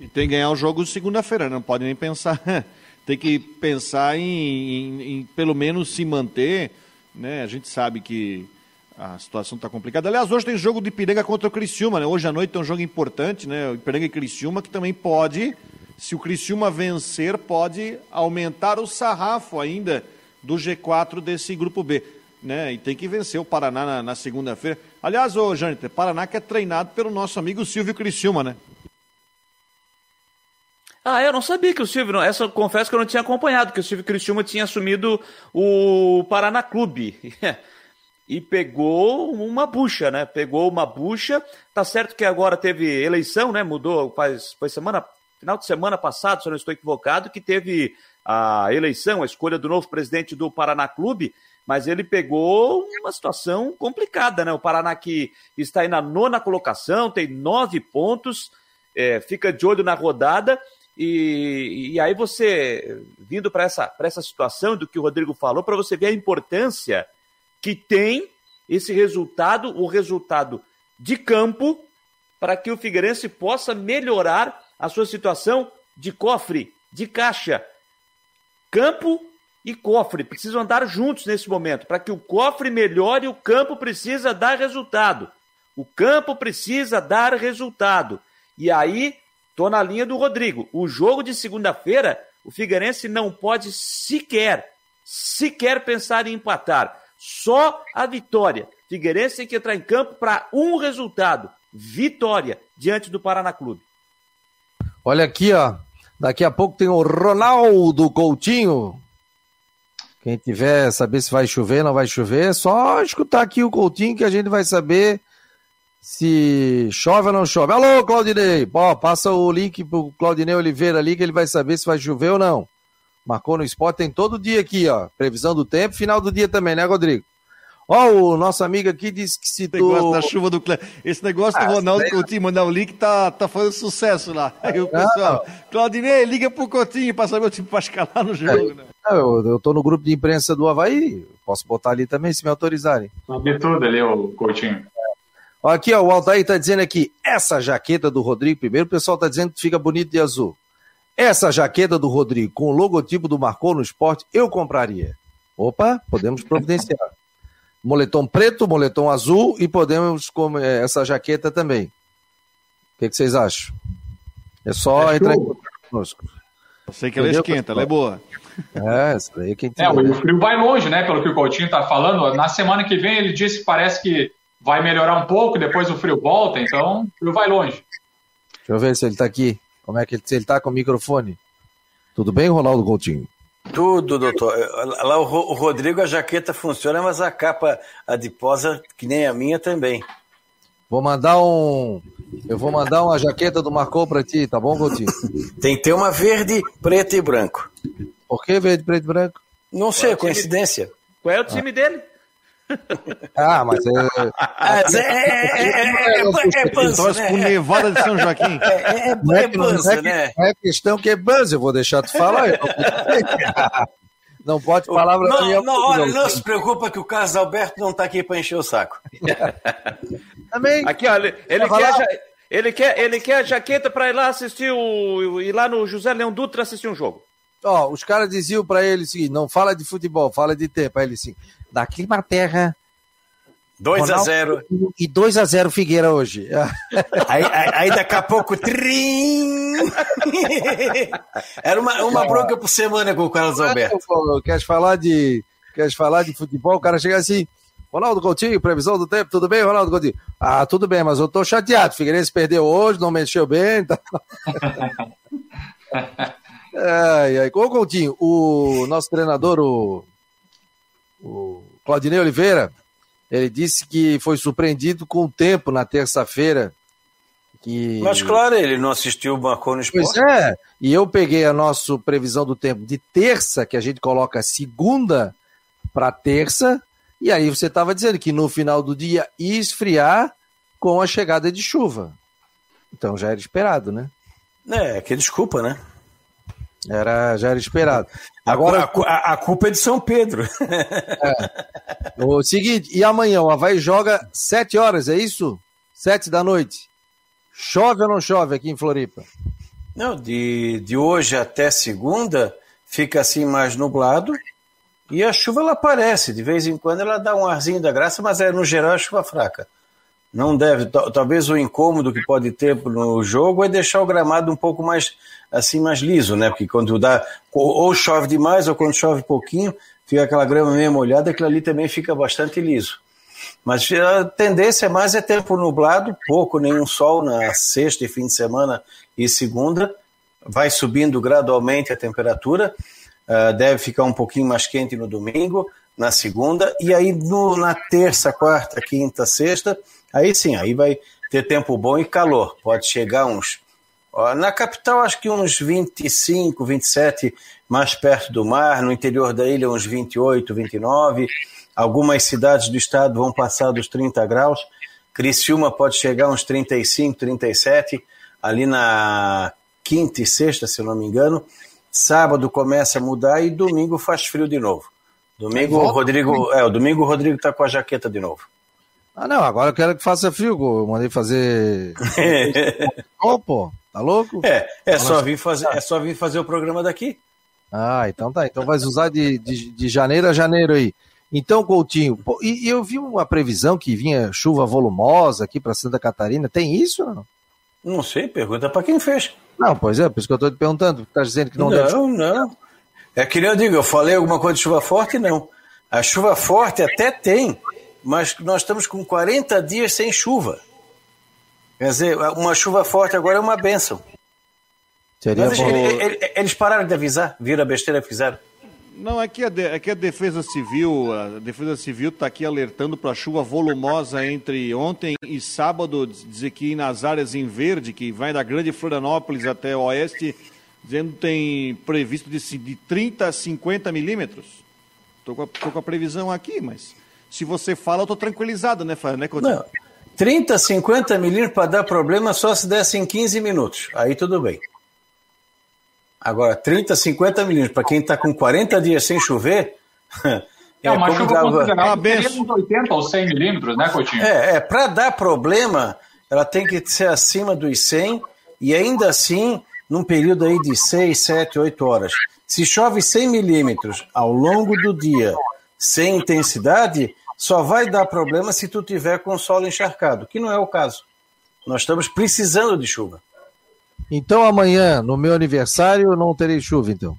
E tem que ganhar o jogo segunda-feira, não pode nem pensar. tem que pensar em, em, em, pelo menos se manter, né? A gente sabe que a situação está complicada. Aliás, hoje tem jogo de Ipiranga contra o Criciúma, né? Hoje à noite tem um jogo importante, né? O Ipiranga e Criciúma, que também pode, se o Criciúma vencer, pode aumentar o sarrafo ainda do G4 desse grupo B né? E tem que vencer o Paraná na, na segunda-feira. Aliás, ô Jâniter, Paraná que é treinado pelo nosso amigo Silvio Criciúma, né? Ah, eu não sabia que o Silvio. Não, essa confesso que eu não tinha acompanhado, que o Silvio Cristiúma tinha assumido o Paraná Clube. e pegou uma bucha, né? Pegou uma bucha. Tá certo que agora teve eleição, né? Mudou, faz, foi semana, final de semana passado, se eu não estou equivocado, que teve a eleição, a escolha do novo presidente do Paraná Clube, mas ele pegou uma situação complicada, né? O Paraná que está aí na nona colocação, tem nove pontos, é, fica de olho na rodada e, e aí você, vindo para essa, essa situação do que o Rodrigo falou, para você ver a importância que tem esse resultado, o resultado de campo, para que o Figueirense possa melhorar a sua situação de cofre, de caixa. Campo e cofre precisam andar juntos nesse momento. Para que o cofre melhore, o campo precisa dar resultado. O campo precisa dar resultado. E aí Tô na linha do Rodrigo. O jogo de segunda-feira, o Figueirense não pode sequer, sequer pensar em empatar. Só a vitória. Figueirense tem que entrar em campo para um resultado: vitória diante do Paraná Clube. Olha aqui, ó. Daqui a pouco tem o Ronaldo Coutinho. Quem tiver saber se vai chover, não vai chover, é só escutar aqui o Coutinho que a gente vai saber se chove ou não chove. Alô, Claudinei! Pô, passa o link pro Claudinei Oliveira ali que ele vai saber se vai chover ou não. Marcou no esporte, tem todo dia aqui, ó. Previsão do tempo, final do dia também, né, Rodrigo? Ó, o nosso amigo aqui disse que se tu... negócio da chuva do Esse negócio ah, do Ronaldo daí... Coutinho mandar o link tá, tá fazendo sucesso lá. Aí o pessoal, não. Claudinei, liga pro Coutinho pra saber o time pra escalar no jogo, é. né? Eu, eu tô no grupo de imprensa do Havaí, posso botar ali também, se me autorizarem. Sabe tudo ali, o Coutinho. Aqui, ó, o Altair está dizendo aqui, essa jaqueta do Rodrigo, primeiro o pessoal está dizendo que fica bonito de azul. Essa jaqueta do Rodrigo com o logotipo do Marcou no Esporte, eu compraria. Opa, podemos providenciar. Moletom preto, moletom azul e podemos com é, essa jaqueta também. O que, que vocês acham? É só é entrar em contato conosco. Eu sei que ela Entendeu, esquenta, ela é boa. É, essa daí é quem É, o frio vai longe, né? Pelo que o Coutinho está falando. Na semana que vem ele disse que parece que vai melhorar um pouco, depois o frio volta, então o frio vai longe. Deixa eu ver se ele está aqui. Como é que ele, se ele está com o microfone? Tudo bem, Ronaldo Coutinho? Tudo, doutor. Lá o Rodrigo, a jaqueta funciona, mas a capa adiposa, que nem a minha, também. Vou mandar um. Eu vou mandar uma jaqueta do Marcou para ti, tá bom, Coutinho? Tem que ter uma verde, preto e branco. Por que verde, preto e branco? Não sei, é coincidência. Qual é o time ah. dele? Ah, mas é. é, é, é, pança, né? com Nevada de São Joaquim. É, é, não é, pança, né? Não é questão que é banza, eu vou deixar tu falar. Não pode falar pra não, não, olha, não se preocupa que o Carlos Alberto não está aqui para encher o saco. Também. Aqui, olha, ele quer, ele quer, ele quer a jaqueta para ir lá assistir o. ir lá no José Leão Dutra assistir um jogo. Ó, os caras diziam para ele o seguinte: não fala de futebol, fala de tempo. Aí ele assim, da Climaterra. 2 a 0 E 2 a 0 Figueira hoje. aí, aí, aí, daqui a pouco. Trim! Era uma, uma bronca por semana com o Carlos Alberto. Queres falar de, queres falar de futebol? O cara chega assim. Ronaldo Coutinho, previsão do tempo, tudo bem, Ronaldo Coutinho? Ah, tudo bem, mas eu tô chateado. Figueirense perdeu hoje, não mexeu bem. Tá... ai, ai. Ô, Coutinho, o nosso treinador, o o Claudinei Oliveira, ele disse que foi surpreendido com o tempo na terça-feira. Que... Mas claro, ele não assistiu o Marcou no Esporte. Pois é, e eu peguei a nossa previsão do tempo de terça, que a gente coloca segunda para terça, e aí você estava dizendo que no final do dia ia esfriar com a chegada de chuva. Então já era esperado, né? É, que desculpa, né? Era, já era esperado. Agora a, a, a culpa é de São Pedro. É. O seguinte, e amanhã o Havaí joga sete horas, é isso? Sete da noite. Chove ou não chove aqui em Floripa? Não, de, de hoje até segunda fica assim mais nublado e a chuva ela aparece. De vez em quando ela dá um arzinho da graça, mas é no geral a chuva fraca. Não deve, talvez o incômodo que pode ter no jogo é deixar o gramado um pouco mais assim mais liso, né? Porque quando dá ou chove demais ou quando chove pouquinho, fica aquela grama meio molhada, aquilo ali também fica bastante liso. Mas a tendência mais é tempo nublado, pouco, nenhum sol na sexta e fim de semana e segunda. vai subindo gradualmente a temperatura, uh, deve ficar um pouquinho mais quente no domingo, na segunda, e aí no, na terça, quarta, quinta, sexta, aí sim, aí vai ter tempo bom e calor. Pode chegar uns. Na capital, acho que uns 25, 27, mais perto do mar. No interior da ilha, uns 28, 29. Algumas cidades do estado vão passar dos 30 graus. Criciúma pode chegar uns 35, 37. Ali na quinta e sexta, se eu não me engano. Sábado começa a mudar e domingo faz frio de novo. Domingo o Rodrigo, é, o domingo o Rodrigo tá com a jaqueta de novo. Ah, não, agora eu quero que faça frio, eu mandei fazer. oh, pô, tá louco? É, é só, vir fazer, é só vir fazer o programa daqui. Ah, então tá. Então vai usar de, de, de janeiro a janeiro aí. Então, Coutinho, pô, e, e, eu vi uma previsão que vinha chuva volumosa aqui para Santa Catarina. Tem isso ou não? Não sei, pergunta para quem fez. Não, pois é, por isso que eu tô te perguntando. Tá dizendo que não, não deve. Não, não. É que nem eu digo, eu falei alguma coisa de chuva forte? Não. A chuva forte até tem, mas nós estamos com 40 dias sem chuva. Quer dizer, uma chuva forte agora é uma benção. Seria mas bom... eles, eles, pararam de avisar, viram a besteira que fizeram. Não, é que a, de, é que a Defesa Civil, a Defesa Civil está aqui alertando para chuva volumosa entre ontem e sábado, dizer que nas áreas em verde, que vai da Grande Florianópolis até o oeste, dizendo que tem previsto de, de 30 a 50 milímetros. Estou com, com, a previsão aqui, mas se você fala, eu estou tranquilizado, né, né Coutinho? Não, 30, 50 milímetros para dar problema só se desse em 15 minutos. Aí tudo bem. Agora, 30, 50 milímetros para quem está com 40 dias sem chover. É, uma chuva dava... considerável seria uns 80 ou 100 milímetros, né, Coutinho? É, é para dar problema, ela tem que ser acima dos 100 e ainda assim num período aí de 6, 7, 8 horas. Se chove 100 milímetros ao longo do dia, sem intensidade, só vai dar problema se tu tiver com o solo encharcado, que não é o caso. Nós estamos precisando de chuva. Então amanhã, no meu aniversário, não terei chuva, então.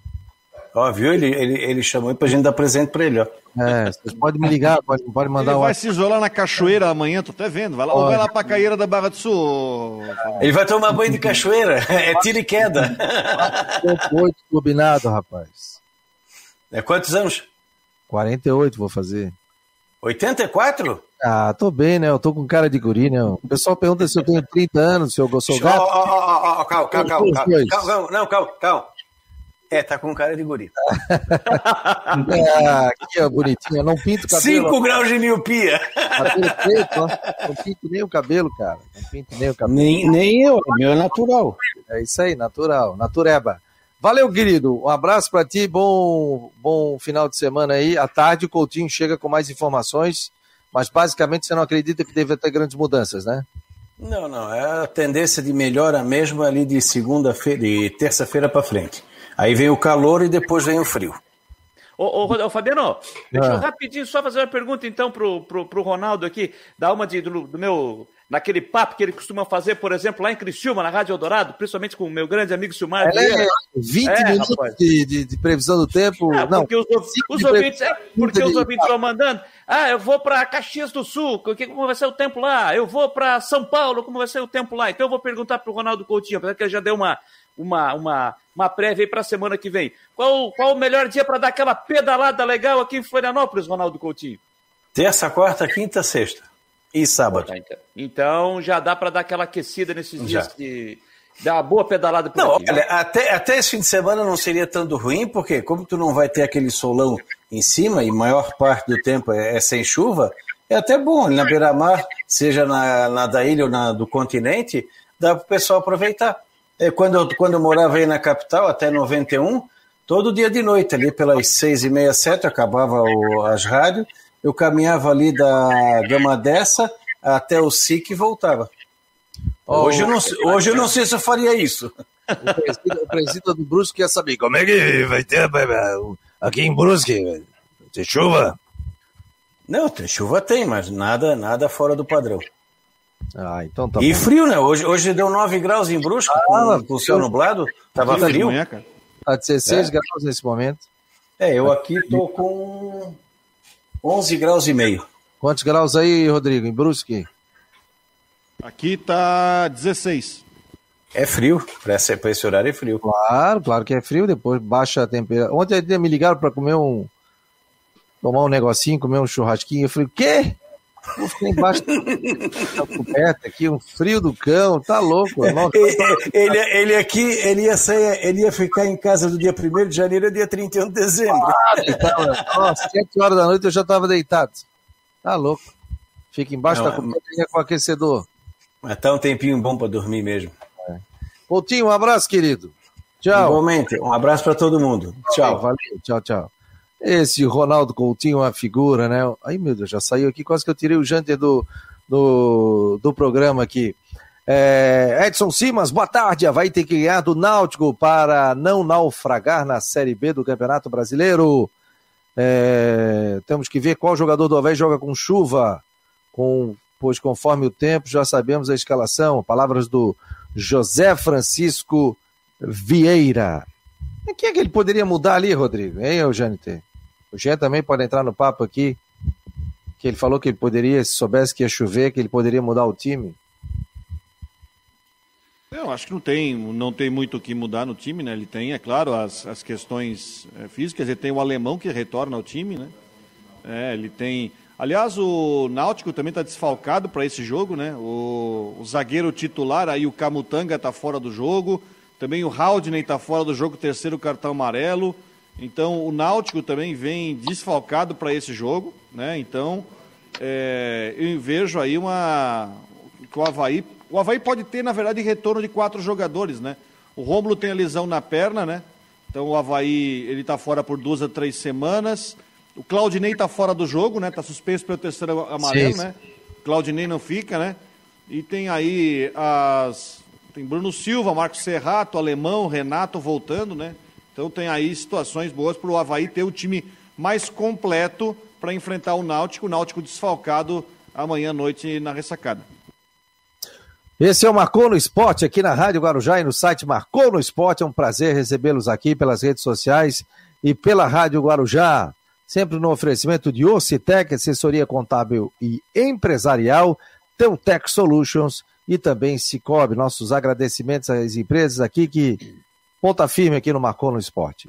Ó, viu? Ele, ele, ele chamou pra gente dar presente pra ele, ó. É, vocês podem me ligar, pode, pode mandar Ele vai se isolar na cachoeira amanhã, tô até vendo. Vai lá, ou vai lá pra Caieira da Barra do Sul. Ele vai tomar banho de cachoeira. É tiro e queda. Oito combinado, rapaz. É quantos anos? 48 vou fazer. 84? Ah, tô bem, né? Eu tô com cara de guri, né? O pessoal pergunta se eu tenho 30 anos, se eu sou gato. Ó, ó, ó, calma, calma, calma, calma, calma. Não, calma, calma. É, tá com cara de guri. ah, aqui, ó, bonitinho. Não pinto o cabelo. 5 graus de miopia. Cabelo preto, ó. Não pinto nem o cabelo, cara. Não pinto nem o cabelo. Nem, nem eu, o meu é natural. É isso aí, natural. Natureba. Valeu, querido. Um abraço para ti. Bom, bom final de semana aí. À tarde o Coutinho chega com mais informações, mas basicamente você não acredita que deve ter grandes mudanças, né? Não, não. É a tendência de melhora mesmo ali de segunda-feira, de terça-feira para frente. Aí vem o calor e depois vem o frio. Ô, ô, ô Fabiano, deixa eu ah. rapidinho só fazer uma pergunta então pro, pro, pro Ronaldo aqui, da uma de, do, do meu naquele papo que ele costuma fazer, por exemplo, lá em Criciúma, na Rádio Eldorado, principalmente com o meu grande amigo Silmar. É, 20 é, minutos de, de, de, previsão do tempo. É, não, porque os, os ouvintes, é, porque os ouvintes estão mandando. Ah, eu vou para Caxias do Sul, como vai ser o tempo lá? Eu vou para São Paulo, como vai ser o tempo lá? Então eu vou perguntar para o Ronaldo Coutinho, apesar que ele já deu uma, uma, uma, uma prévia para a semana que vem. Qual, qual o melhor dia para dar aquela pedalada legal aqui em Florianópolis, Ronaldo Coutinho? Terça, quarta, quinta, sexta. E sábado. Então. então já dá para dar aquela aquecida nesses já. dias de dar uma boa pedalada por Não, aqui, olha, até, até esse fim de semana não seria tanto ruim, porque como tu não vai ter aquele solão em cima e maior parte do tempo é, é sem chuva, é até bom. Na beira-mar, seja na, na da ilha ou na do continente, dá para o pessoal aproveitar. É, quando, eu, quando eu morava aí na capital, até 91, todo dia de noite, ali pelas seis e meia, sete, acabava o, as rádios, eu caminhava ali da Gama dessa até o SIC e voltava. Oh, hoje, eu não, hoje eu não sei se eu faria isso. O presidente do Brusque quer saber como é que vai ter aqui em Brusque. Tem chuva? Não, tem chuva tem, mas nada, nada fora do padrão. Ah, então tá E bom. frio, né? Hoje, hoje deu 9 graus em Brusque, ah, com, com o céu nublado. Tava frio. Tá 16 é. graus nesse momento. É, eu aqui tô com 11 graus e meio. Quantos graus aí, Rodrigo, em Brusque? Aqui tá 16. É frio, para esse horário é frio. Claro, claro que é frio, depois baixa a temperatura. Ontem me ligaram para comer um. tomar um negocinho, comer um churrasquinho. Eu falei, o quê? Vou ficar embaixo da coberta aqui, um frio do cão, tá louco. ele, ele aqui, ele ia sair, ele ia ficar em casa do dia 1 de janeiro ao dia 31 de dezembro. Ah, tava, ó, 7 horas da noite eu já tava deitado. Tá louco. Fica embaixo Não, da coberta com aquecedor. Mas tá um tempinho bom para dormir mesmo. É. Coutinho, um abraço, querido. Tchau. Igualmente, um abraço para todo mundo. Tchau. Valeu, tchau, tchau. Esse Ronaldo Coutinho uma figura, né? Ai, meu Deus, já saiu aqui, quase que eu tirei o janter do, do, do programa aqui. É, Edson Simas, boa tarde. Vai ter que ganhar do Náutico para não naufragar na Série B do Campeonato Brasileiro. É, temos que ver qual jogador do Havaí joga com chuva, com, pois conforme o tempo já sabemos a escalação. Palavras do José Francisco Vieira. Quem é que ele poderia mudar ali, Rodrigo? Hein, Eugênio T? O Gé também pode entrar no papo aqui, que ele falou que ele poderia, se soubesse que ia chover, que ele poderia mudar o time. Eu acho que não tem, não tem muito o que mudar no time, né? Ele tem, é claro, as, as questões é, físicas, ele tem o alemão que retorna ao time, né? É, ele tem. Aliás, o Náutico também está desfalcado para esse jogo, né? O, o, zagueiro titular aí, o Camutanga, está fora do jogo. Também o Haldney está fora do jogo, terceiro cartão amarelo. Então o Náutico também vem desfalcado para esse jogo, né? Então é, eu vejo aí uma que o Havaí, o Havaí pode ter na verdade retorno de quatro jogadores, né? O Rômulo tem a lesão na perna, né? Então o Havaí ele está fora por duas a três semanas. O Claudinei está fora do jogo, né? Está suspenso pelo terceiro amarelo, Sim. né? O Claudinei não fica, né? E tem aí as tem Bruno Silva, Marcos Serrato, Alemão, Renato voltando, né? Então tem aí situações boas para o Havaí ter o time mais completo para enfrentar o Náutico, o Náutico desfalcado amanhã à noite na ressacada. Esse é o Marcou no Esporte aqui na Rádio Guarujá e no site Marcou no Esporte. É um prazer recebê-los aqui pelas redes sociais e pela Rádio Guarujá. Sempre no oferecimento de Ocitec, assessoria contábil e empresarial, Teutec Solutions e também Cicobi. Nossos agradecimentos às empresas aqui que Ponta firme aqui no Marcou no Esporte.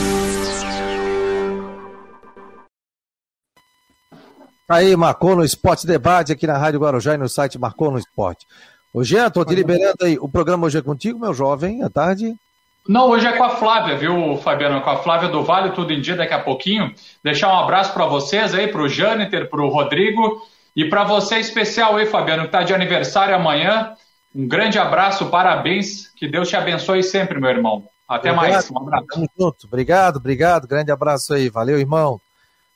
Aí, Marcou no Esporte Debate aqui na Rádio Guarujá e no site Marcou no Esporte. Ô, Jean, tô te liberando aí. O programa hoje é contigo, meu jovem, à tarde? Não, hoje é com a Flávia, viu, Fabiano? Com a Flávia do Vale, tudo em dia daqui a pouquinho. Deixar um abraço para vocês aí, para o Jâniter, para o Rodrigo e para você especial aí, Fabiano, que está de aniversário amanhã. Um grande abraço, parabéns. Que Deus te abençoe sempre, meu irmão. Até obrigado, mais. Um abraço. Tamo junto. Obrigado, obrigado. Grande abraço aí. Valeu, irmão.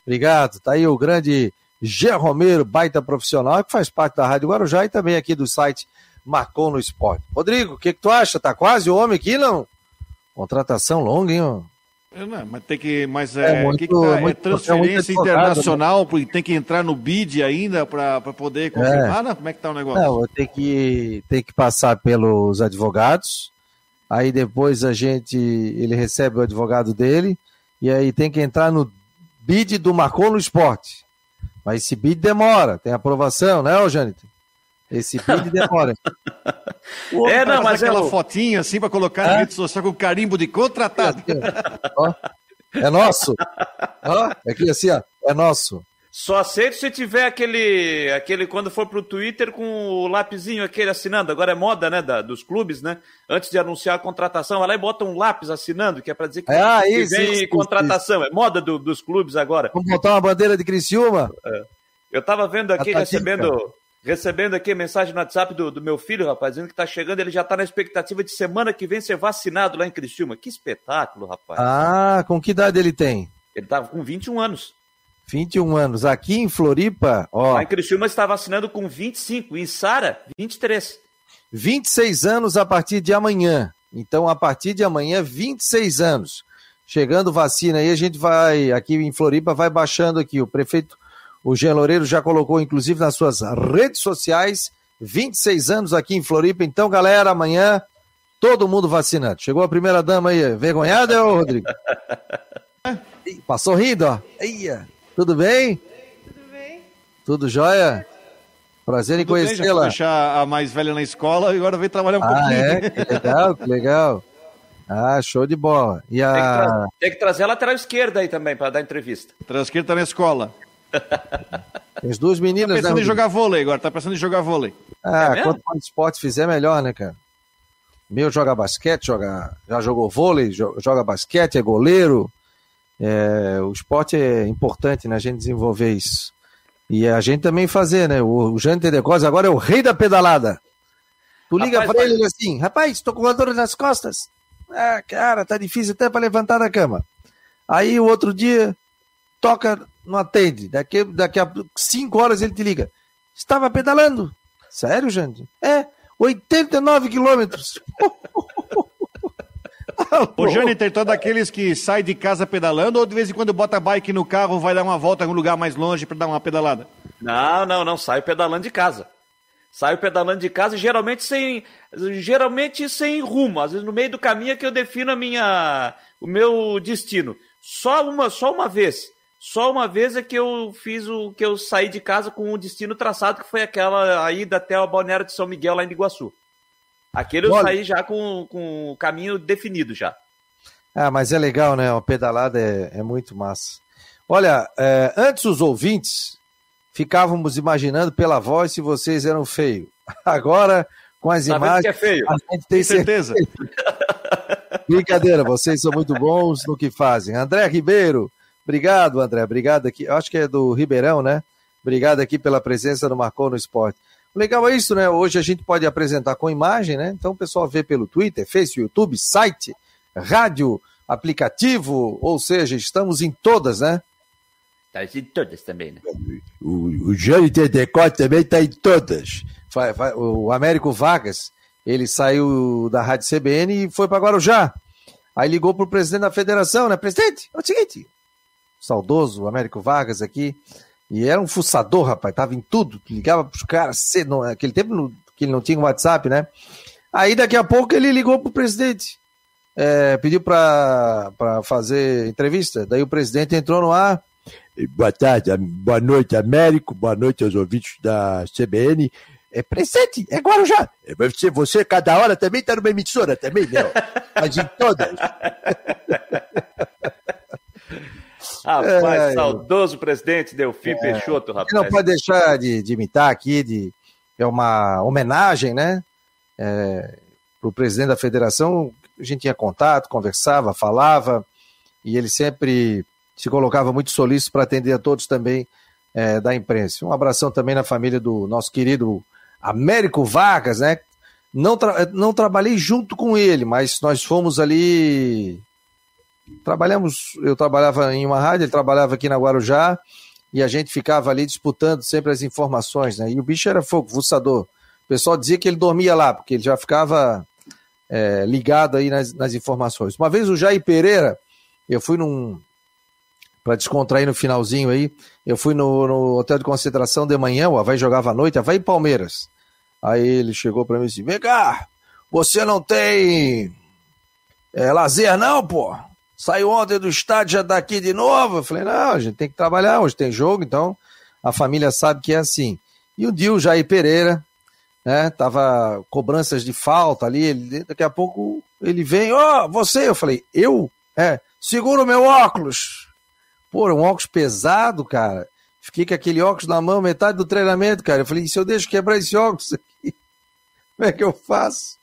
Obrigado. Tá aí o grande Gê Romero, baita profissional, que faz parte da Rádio Guarujá e também aqui do site Marcou no Esporte. Rodrigo, o que, que tu acha? Tá quase o homem aqui, não? Contratação longa, hein? Não, mas tem que. Mas é, é, muito, que que tá, muito, é transferência é internacional, porque tem que entrar no bid ainda para poder confirmar, é. Né? Como é que tá o negócio? Não, tem que, tem que passar pelos advogados. Aí depois a gente. Ele recebe o advogado dele. E aí tem que entrar no bid do Marcou no Esporte. Mas esse bid demora, tem aprovação, né, ô Jâniter? Esse bid demora. Pô, é, não, mas aquela é fotinha assim para colocar é? na rede social com carimbo de contratado. é nosso. Ó, é aqui assim, ó, é nosso. Só aceito se tiver aquele, aquele quando for pro Twitter com o lapisinho aquele assinando. Agora é moda, né, da, dos clubes, né? Antes de anunciar a contratação, vai lá e bota um lápis assinando, que é para dizer que, ah, isso, vem isso, contratação. Isso. É moda do, dos clubes agora. Vamos botar uma bandeira de Criciúma? É. Eu tava vendo aqui, recebendo, recebendo aqui a mensagem no WhatsApp do, do meu filho, rapaz, dizendo que tá chegando, ele já tá na expectativa de semana que vem ser vacinado lá em Criciúma. Que espetáculo, rapaz. Ah, com que idade ele tem? Ele tava com 21 anos. 21 anos. Aqui em Floripa, ó. Lá em Criciúma está vacinando com 25. Em Sara, 23. 26 anos a partir de amanhã. Então, a partir de amanhã, 26 anos. Chegando vacina aí, a gente vai, aqui em Floripa, vai baixando aqui. O prefeito, o Jean Loureiro, já colocou, inclusive, nas suas redes sociais, 26 anos aqui em Floripa. Então, galera, amanhã, todo mundo vacinando. Chegou a primeira dama aí, vergonhada, ô Rodrigo? Passou rindo, ó. Eia. Tudo bem? Tudo bem. Tudo jóia? Prazer em conhecê-la. deixar a mais velha na escola e agora vem trabalhar um ah, pouquinho. É? Que legal, que legal. Ah, show de bola. E a... tem, que trazer, tem que trazer a lateral esquerda aí também para dar entrevista. A lateral esquerda tá na escola. Tem as duas meninas, tá pensando né, em jogar vôlei agora, tá pensando em jogar vôlei. Ah, é quanto mais esporte fizer, melhor, né, cara? Meu joga basquete, joga, já jogou vôlei, joga basquete, é goleiro, é, o esporte é importante, né? A gente desenvolver isso. E a gente também fazer, né? O, o Jânio Tedecosa agora é o rei da pedalada. Tu liga rapaz, pra ele assim, rapaz, tô com uma dor nas costas. Ah, cara, tá difícil até para levantar da cama. Aí o outro dia, toca, não atende. Daqui, daqui a cinco horas ele te liga. Estava pedalando. Sério, Jânio? É, 89 quilômetros. O Jânio tem todo aqueles que sai de casa pedalando ou de vez em quando bota a bike no carro vai dar uma volta em um lugar mais longe para dar uma pedalada? Não, não, não, saio pedalando de casa. Saio pedalando de casa, geralmente sem, geralmente sem rumo. Às vezes no meio do caminho é que eu defino a minha, o meu destino. Só uma, só uma vez. Só uma vez é que eu fiz o que eu saí de casa com o destino traçado, que foi aquela ida até o balneário de São Miguel lá em Iguaçu. Aquele eu Olha... saí já com, com o caminho definido já. Ah, mas é legal, né? A pedalada é, é muito massa. Olha, é, antes os ouvintes ficávamos imaginando pela voz se vocês eram feios. Agora, com as tá imagens, que é feio. a gente tem certeza. Brincadeira, vocês são muito bons no que fazem. André Ribeiro, obrigado, André. Obrigado aqui. Acho que é do Ribeirão, né? Obrigado aqui pela presença do Marcou no Esporte. Legal é isso, né? Hoje a gente pode apresentar com imagem, né? Então o pessoal vê pelo Twitter, Face, YouTube, site, rádio, aplicativo, ou seja, estamos em todas, né? Está em todas também, né? O, o Jânio Tedecote também está em todas. O Américo Vargas, ele saiu da Rádio CBN e foi para Guarujá. Aí ligou para o presidente da federação, né? Presidente, é o seguinte, saudoso Américo Vargas aqui, e era um fuçador, rapaz, tava em tudo, ligava pros caras, cedo, naquele tempo que ele não tinha WhatsApp, né? Aí daqui a pouco ele ligou pro presidente, é, pediu para fazer entrevista, daí o presidente entrou no ar, boa tarde, boa noite Américo, boa noite aos ouvintes da CBN, é presente, é Guarujá. É, você, você, cada hora também tá numa emissora também, né? Mas em todas. Rapaz, é, saudoso presidente Delfim é, Peixoto, rapaz. Não pode deixar de, de, imitar aqui, de, é uma homenagem, né? É, para o presidente da federação, a gente tinha contato, conversava, falava, e ele sempre se colocava muito solícito para atender a todos também é, da imprensa. Um abração também na família do nosso querido Américo Vargas, né? Não, tra não trabalhei junto com ele, mas nós fomos ali trabalhamos, eu trabalhava em uma rádio, ele trabalhava aqui na Guarujá, e a gente ficava ali disputando sempre as informações, né? E o bicho era fogo, fuçador. O pessoal dizia que ele dormia lá, porque ele já ficava é, ligado aí nas, nas, informações. Uma vez o Jair Pereira, Eu fui num. Para descontrair no finalzinho aí, eu fui no, no, hotel de concentração de manhã, o Havaí jogava à noite, Havaí e Palmeiras. Aí ele chegou para mim e disse: Vem cá, você não tem é, lazer, não, pô? Saiu ontem do estádio, já tá aqui de novo? Eu falei: Não, a gente tem que trabalhar, hoje tem jogo, então a família sabe que é assim. E o Dil Jair Pereira, né? Tava cobranças de falta ali, ele, daqui a pouco ele vem, ó, oh, você, eu falei, eu? É, segura o meu óculos. Pô, um óculos pesado, cara. Fiquei com aquele óculos na mão metade do treinamento, cara. Eu falei, se eu deixo quebrar esse óculos aqui? Como é que eu faço?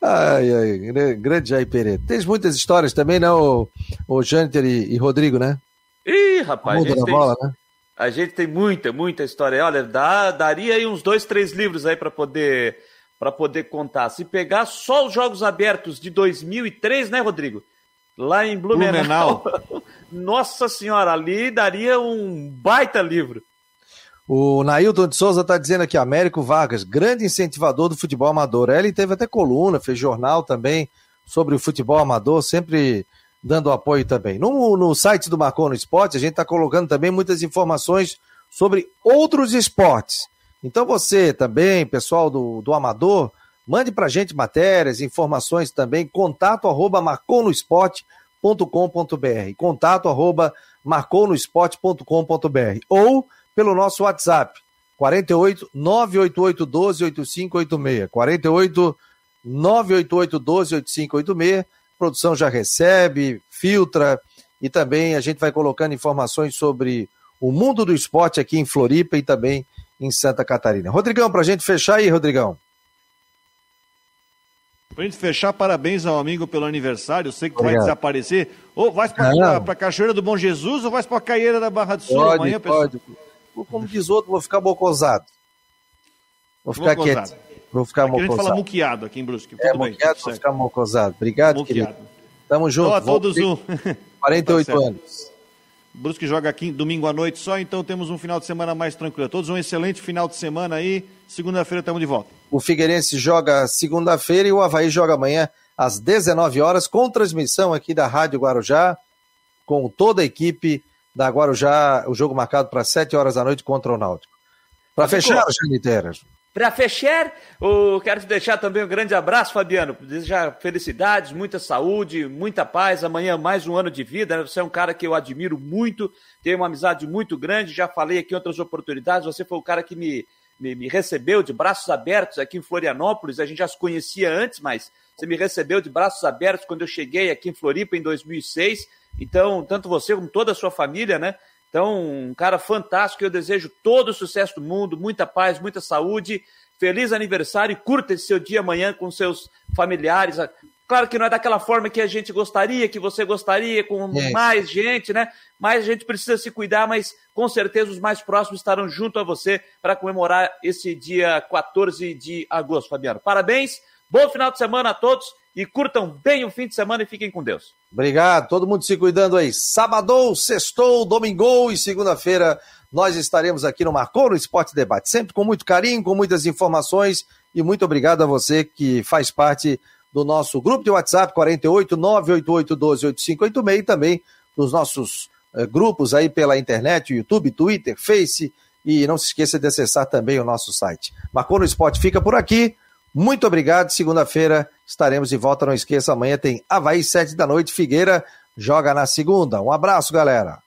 Ai, ai, grande Jair Pereira. Tem muitas histórias também, né, o, o Jâniter e, e Rodrigo, né? Ih, rapaz, a gente, tem, bola, né? a gente tem muita, muita história. Olha, dá, daria aí uns dois, três livros aí para poder para poder contar. Se pegar só os jogos abertos de 2003, né, Rodrigo? Lá em Blumenau. Blumenau. Nossa senhora, ali daria um baita livro. O Nailton de Souza está dizendo aqui, Américo Vargas, grande incentivador do futebol amador. Ele teve até coluna, fez jornal também sobre o futebol amador, sempre dando apoio também. No, no site do Marcou no Esporte, a gente está colocando também muitas informações sobre outros esportes. Então você também, pessoal do, do Amador, mande para a gente matérias, informações também, contato arroba marconosport.com.br, contato arroba marconosport.com.br ou pelo nosso WhatsApp, 48 988 12 8586, 48 988 12 8586, produção já recebe, filtra e também a gente vai colocando informações sobre o mundo do esporte aqui em Floripa e também em Santa Catarina. Rodrigão, para a gente fechar aí, Rodrigão. Para a gente fechar, parabéns ao amigo pelo aniversário. Eu sei que Obrigado. vai desaparecer. Ou vai para a Cachoeira do Bom Jesus ou vai para a Caieira da Barra do Sul pode, amanhã, pessoal? Pode. Como diz outro, vou ficar bocosado. Vou ficar quieto. Vou ficar aqui mocosado. A gente fala muqueado aqui em Brusque. É, Tudo muqueado, bem, vou ficar mocosado. Obrigado, muqueado. querido. Tamo junto. Então, a todos um... 48 tá anos. Brusque joga aqui domingo à noite só, então temos um final de semana mais tranquilo. Todos um excelente final de semana aí. Segunda-feira estamos de volta. O Figueirense joga segunda-feira e o Havaí joga amanhã às 19 horas, com transmissão aqui da Rádio Guarujá, com toda a equipe da Guarujá, o jogo marcado para 7 horas da noite contra o Náutico. Para fechar, Janiteiras. Para fechar, eu quero te deixar também um grande abraço, Fabiano. Desejar felicidades, muita saúde, muita paz. Amanhã mais um ano de vida. Né? Você é um cara que eu admiro muito, tenho uma amizade muito grande. Já falei aqui em outras oportunidades. Você foi o cara que me, me, me recebeu de braços abertos aqui em Florianópolis. A gente já se conhecia antes, mas você me recebeu de braços abertos quando eu cheguei aqui em Floripa em 2006. Então, tanto você como toda a sua família, né? Então, um cara fantástico. Eu desejo todo o sucesso do mundo, muita paz, muita saúde. Feliz aniversário e curta esse seu dia amanhã com seus familiares. Claro que não é daquela forma que a gente gostaria, que você gostaria, com é. mais gente, né? Mas a gente precisa se cuidar, mas com certeza os mais próximos estarão junto a você para comemorar esse dia 14 de agosto, Fabiano. Parabéns, bom final de semana a todos e curtam bem o fim de semana e fiquem com Deus. Obrigado, todo mundo se cuidando aí. Sabadou, sextou, domingou e segunda-feira nós estaremos aqui no Marcou no Esporte Debate, sempre com muito carinho, com muitas informações e muito obrigado a você que faz parte do nosso grupo de WhatsApp 48 988 12 8586 e também dos nossos eh, grupos aí pela internet, YouTube, Twitter, Face e não se esqueça de acessar também o nosso site. Marcou no Esporte fica por aqui. Muito obrigado. Segunda-feira estaremos de volta. Não esqueça, amanhã tem Havaí, sete da noite. Figueira joga na segunda. Um abraço, galera.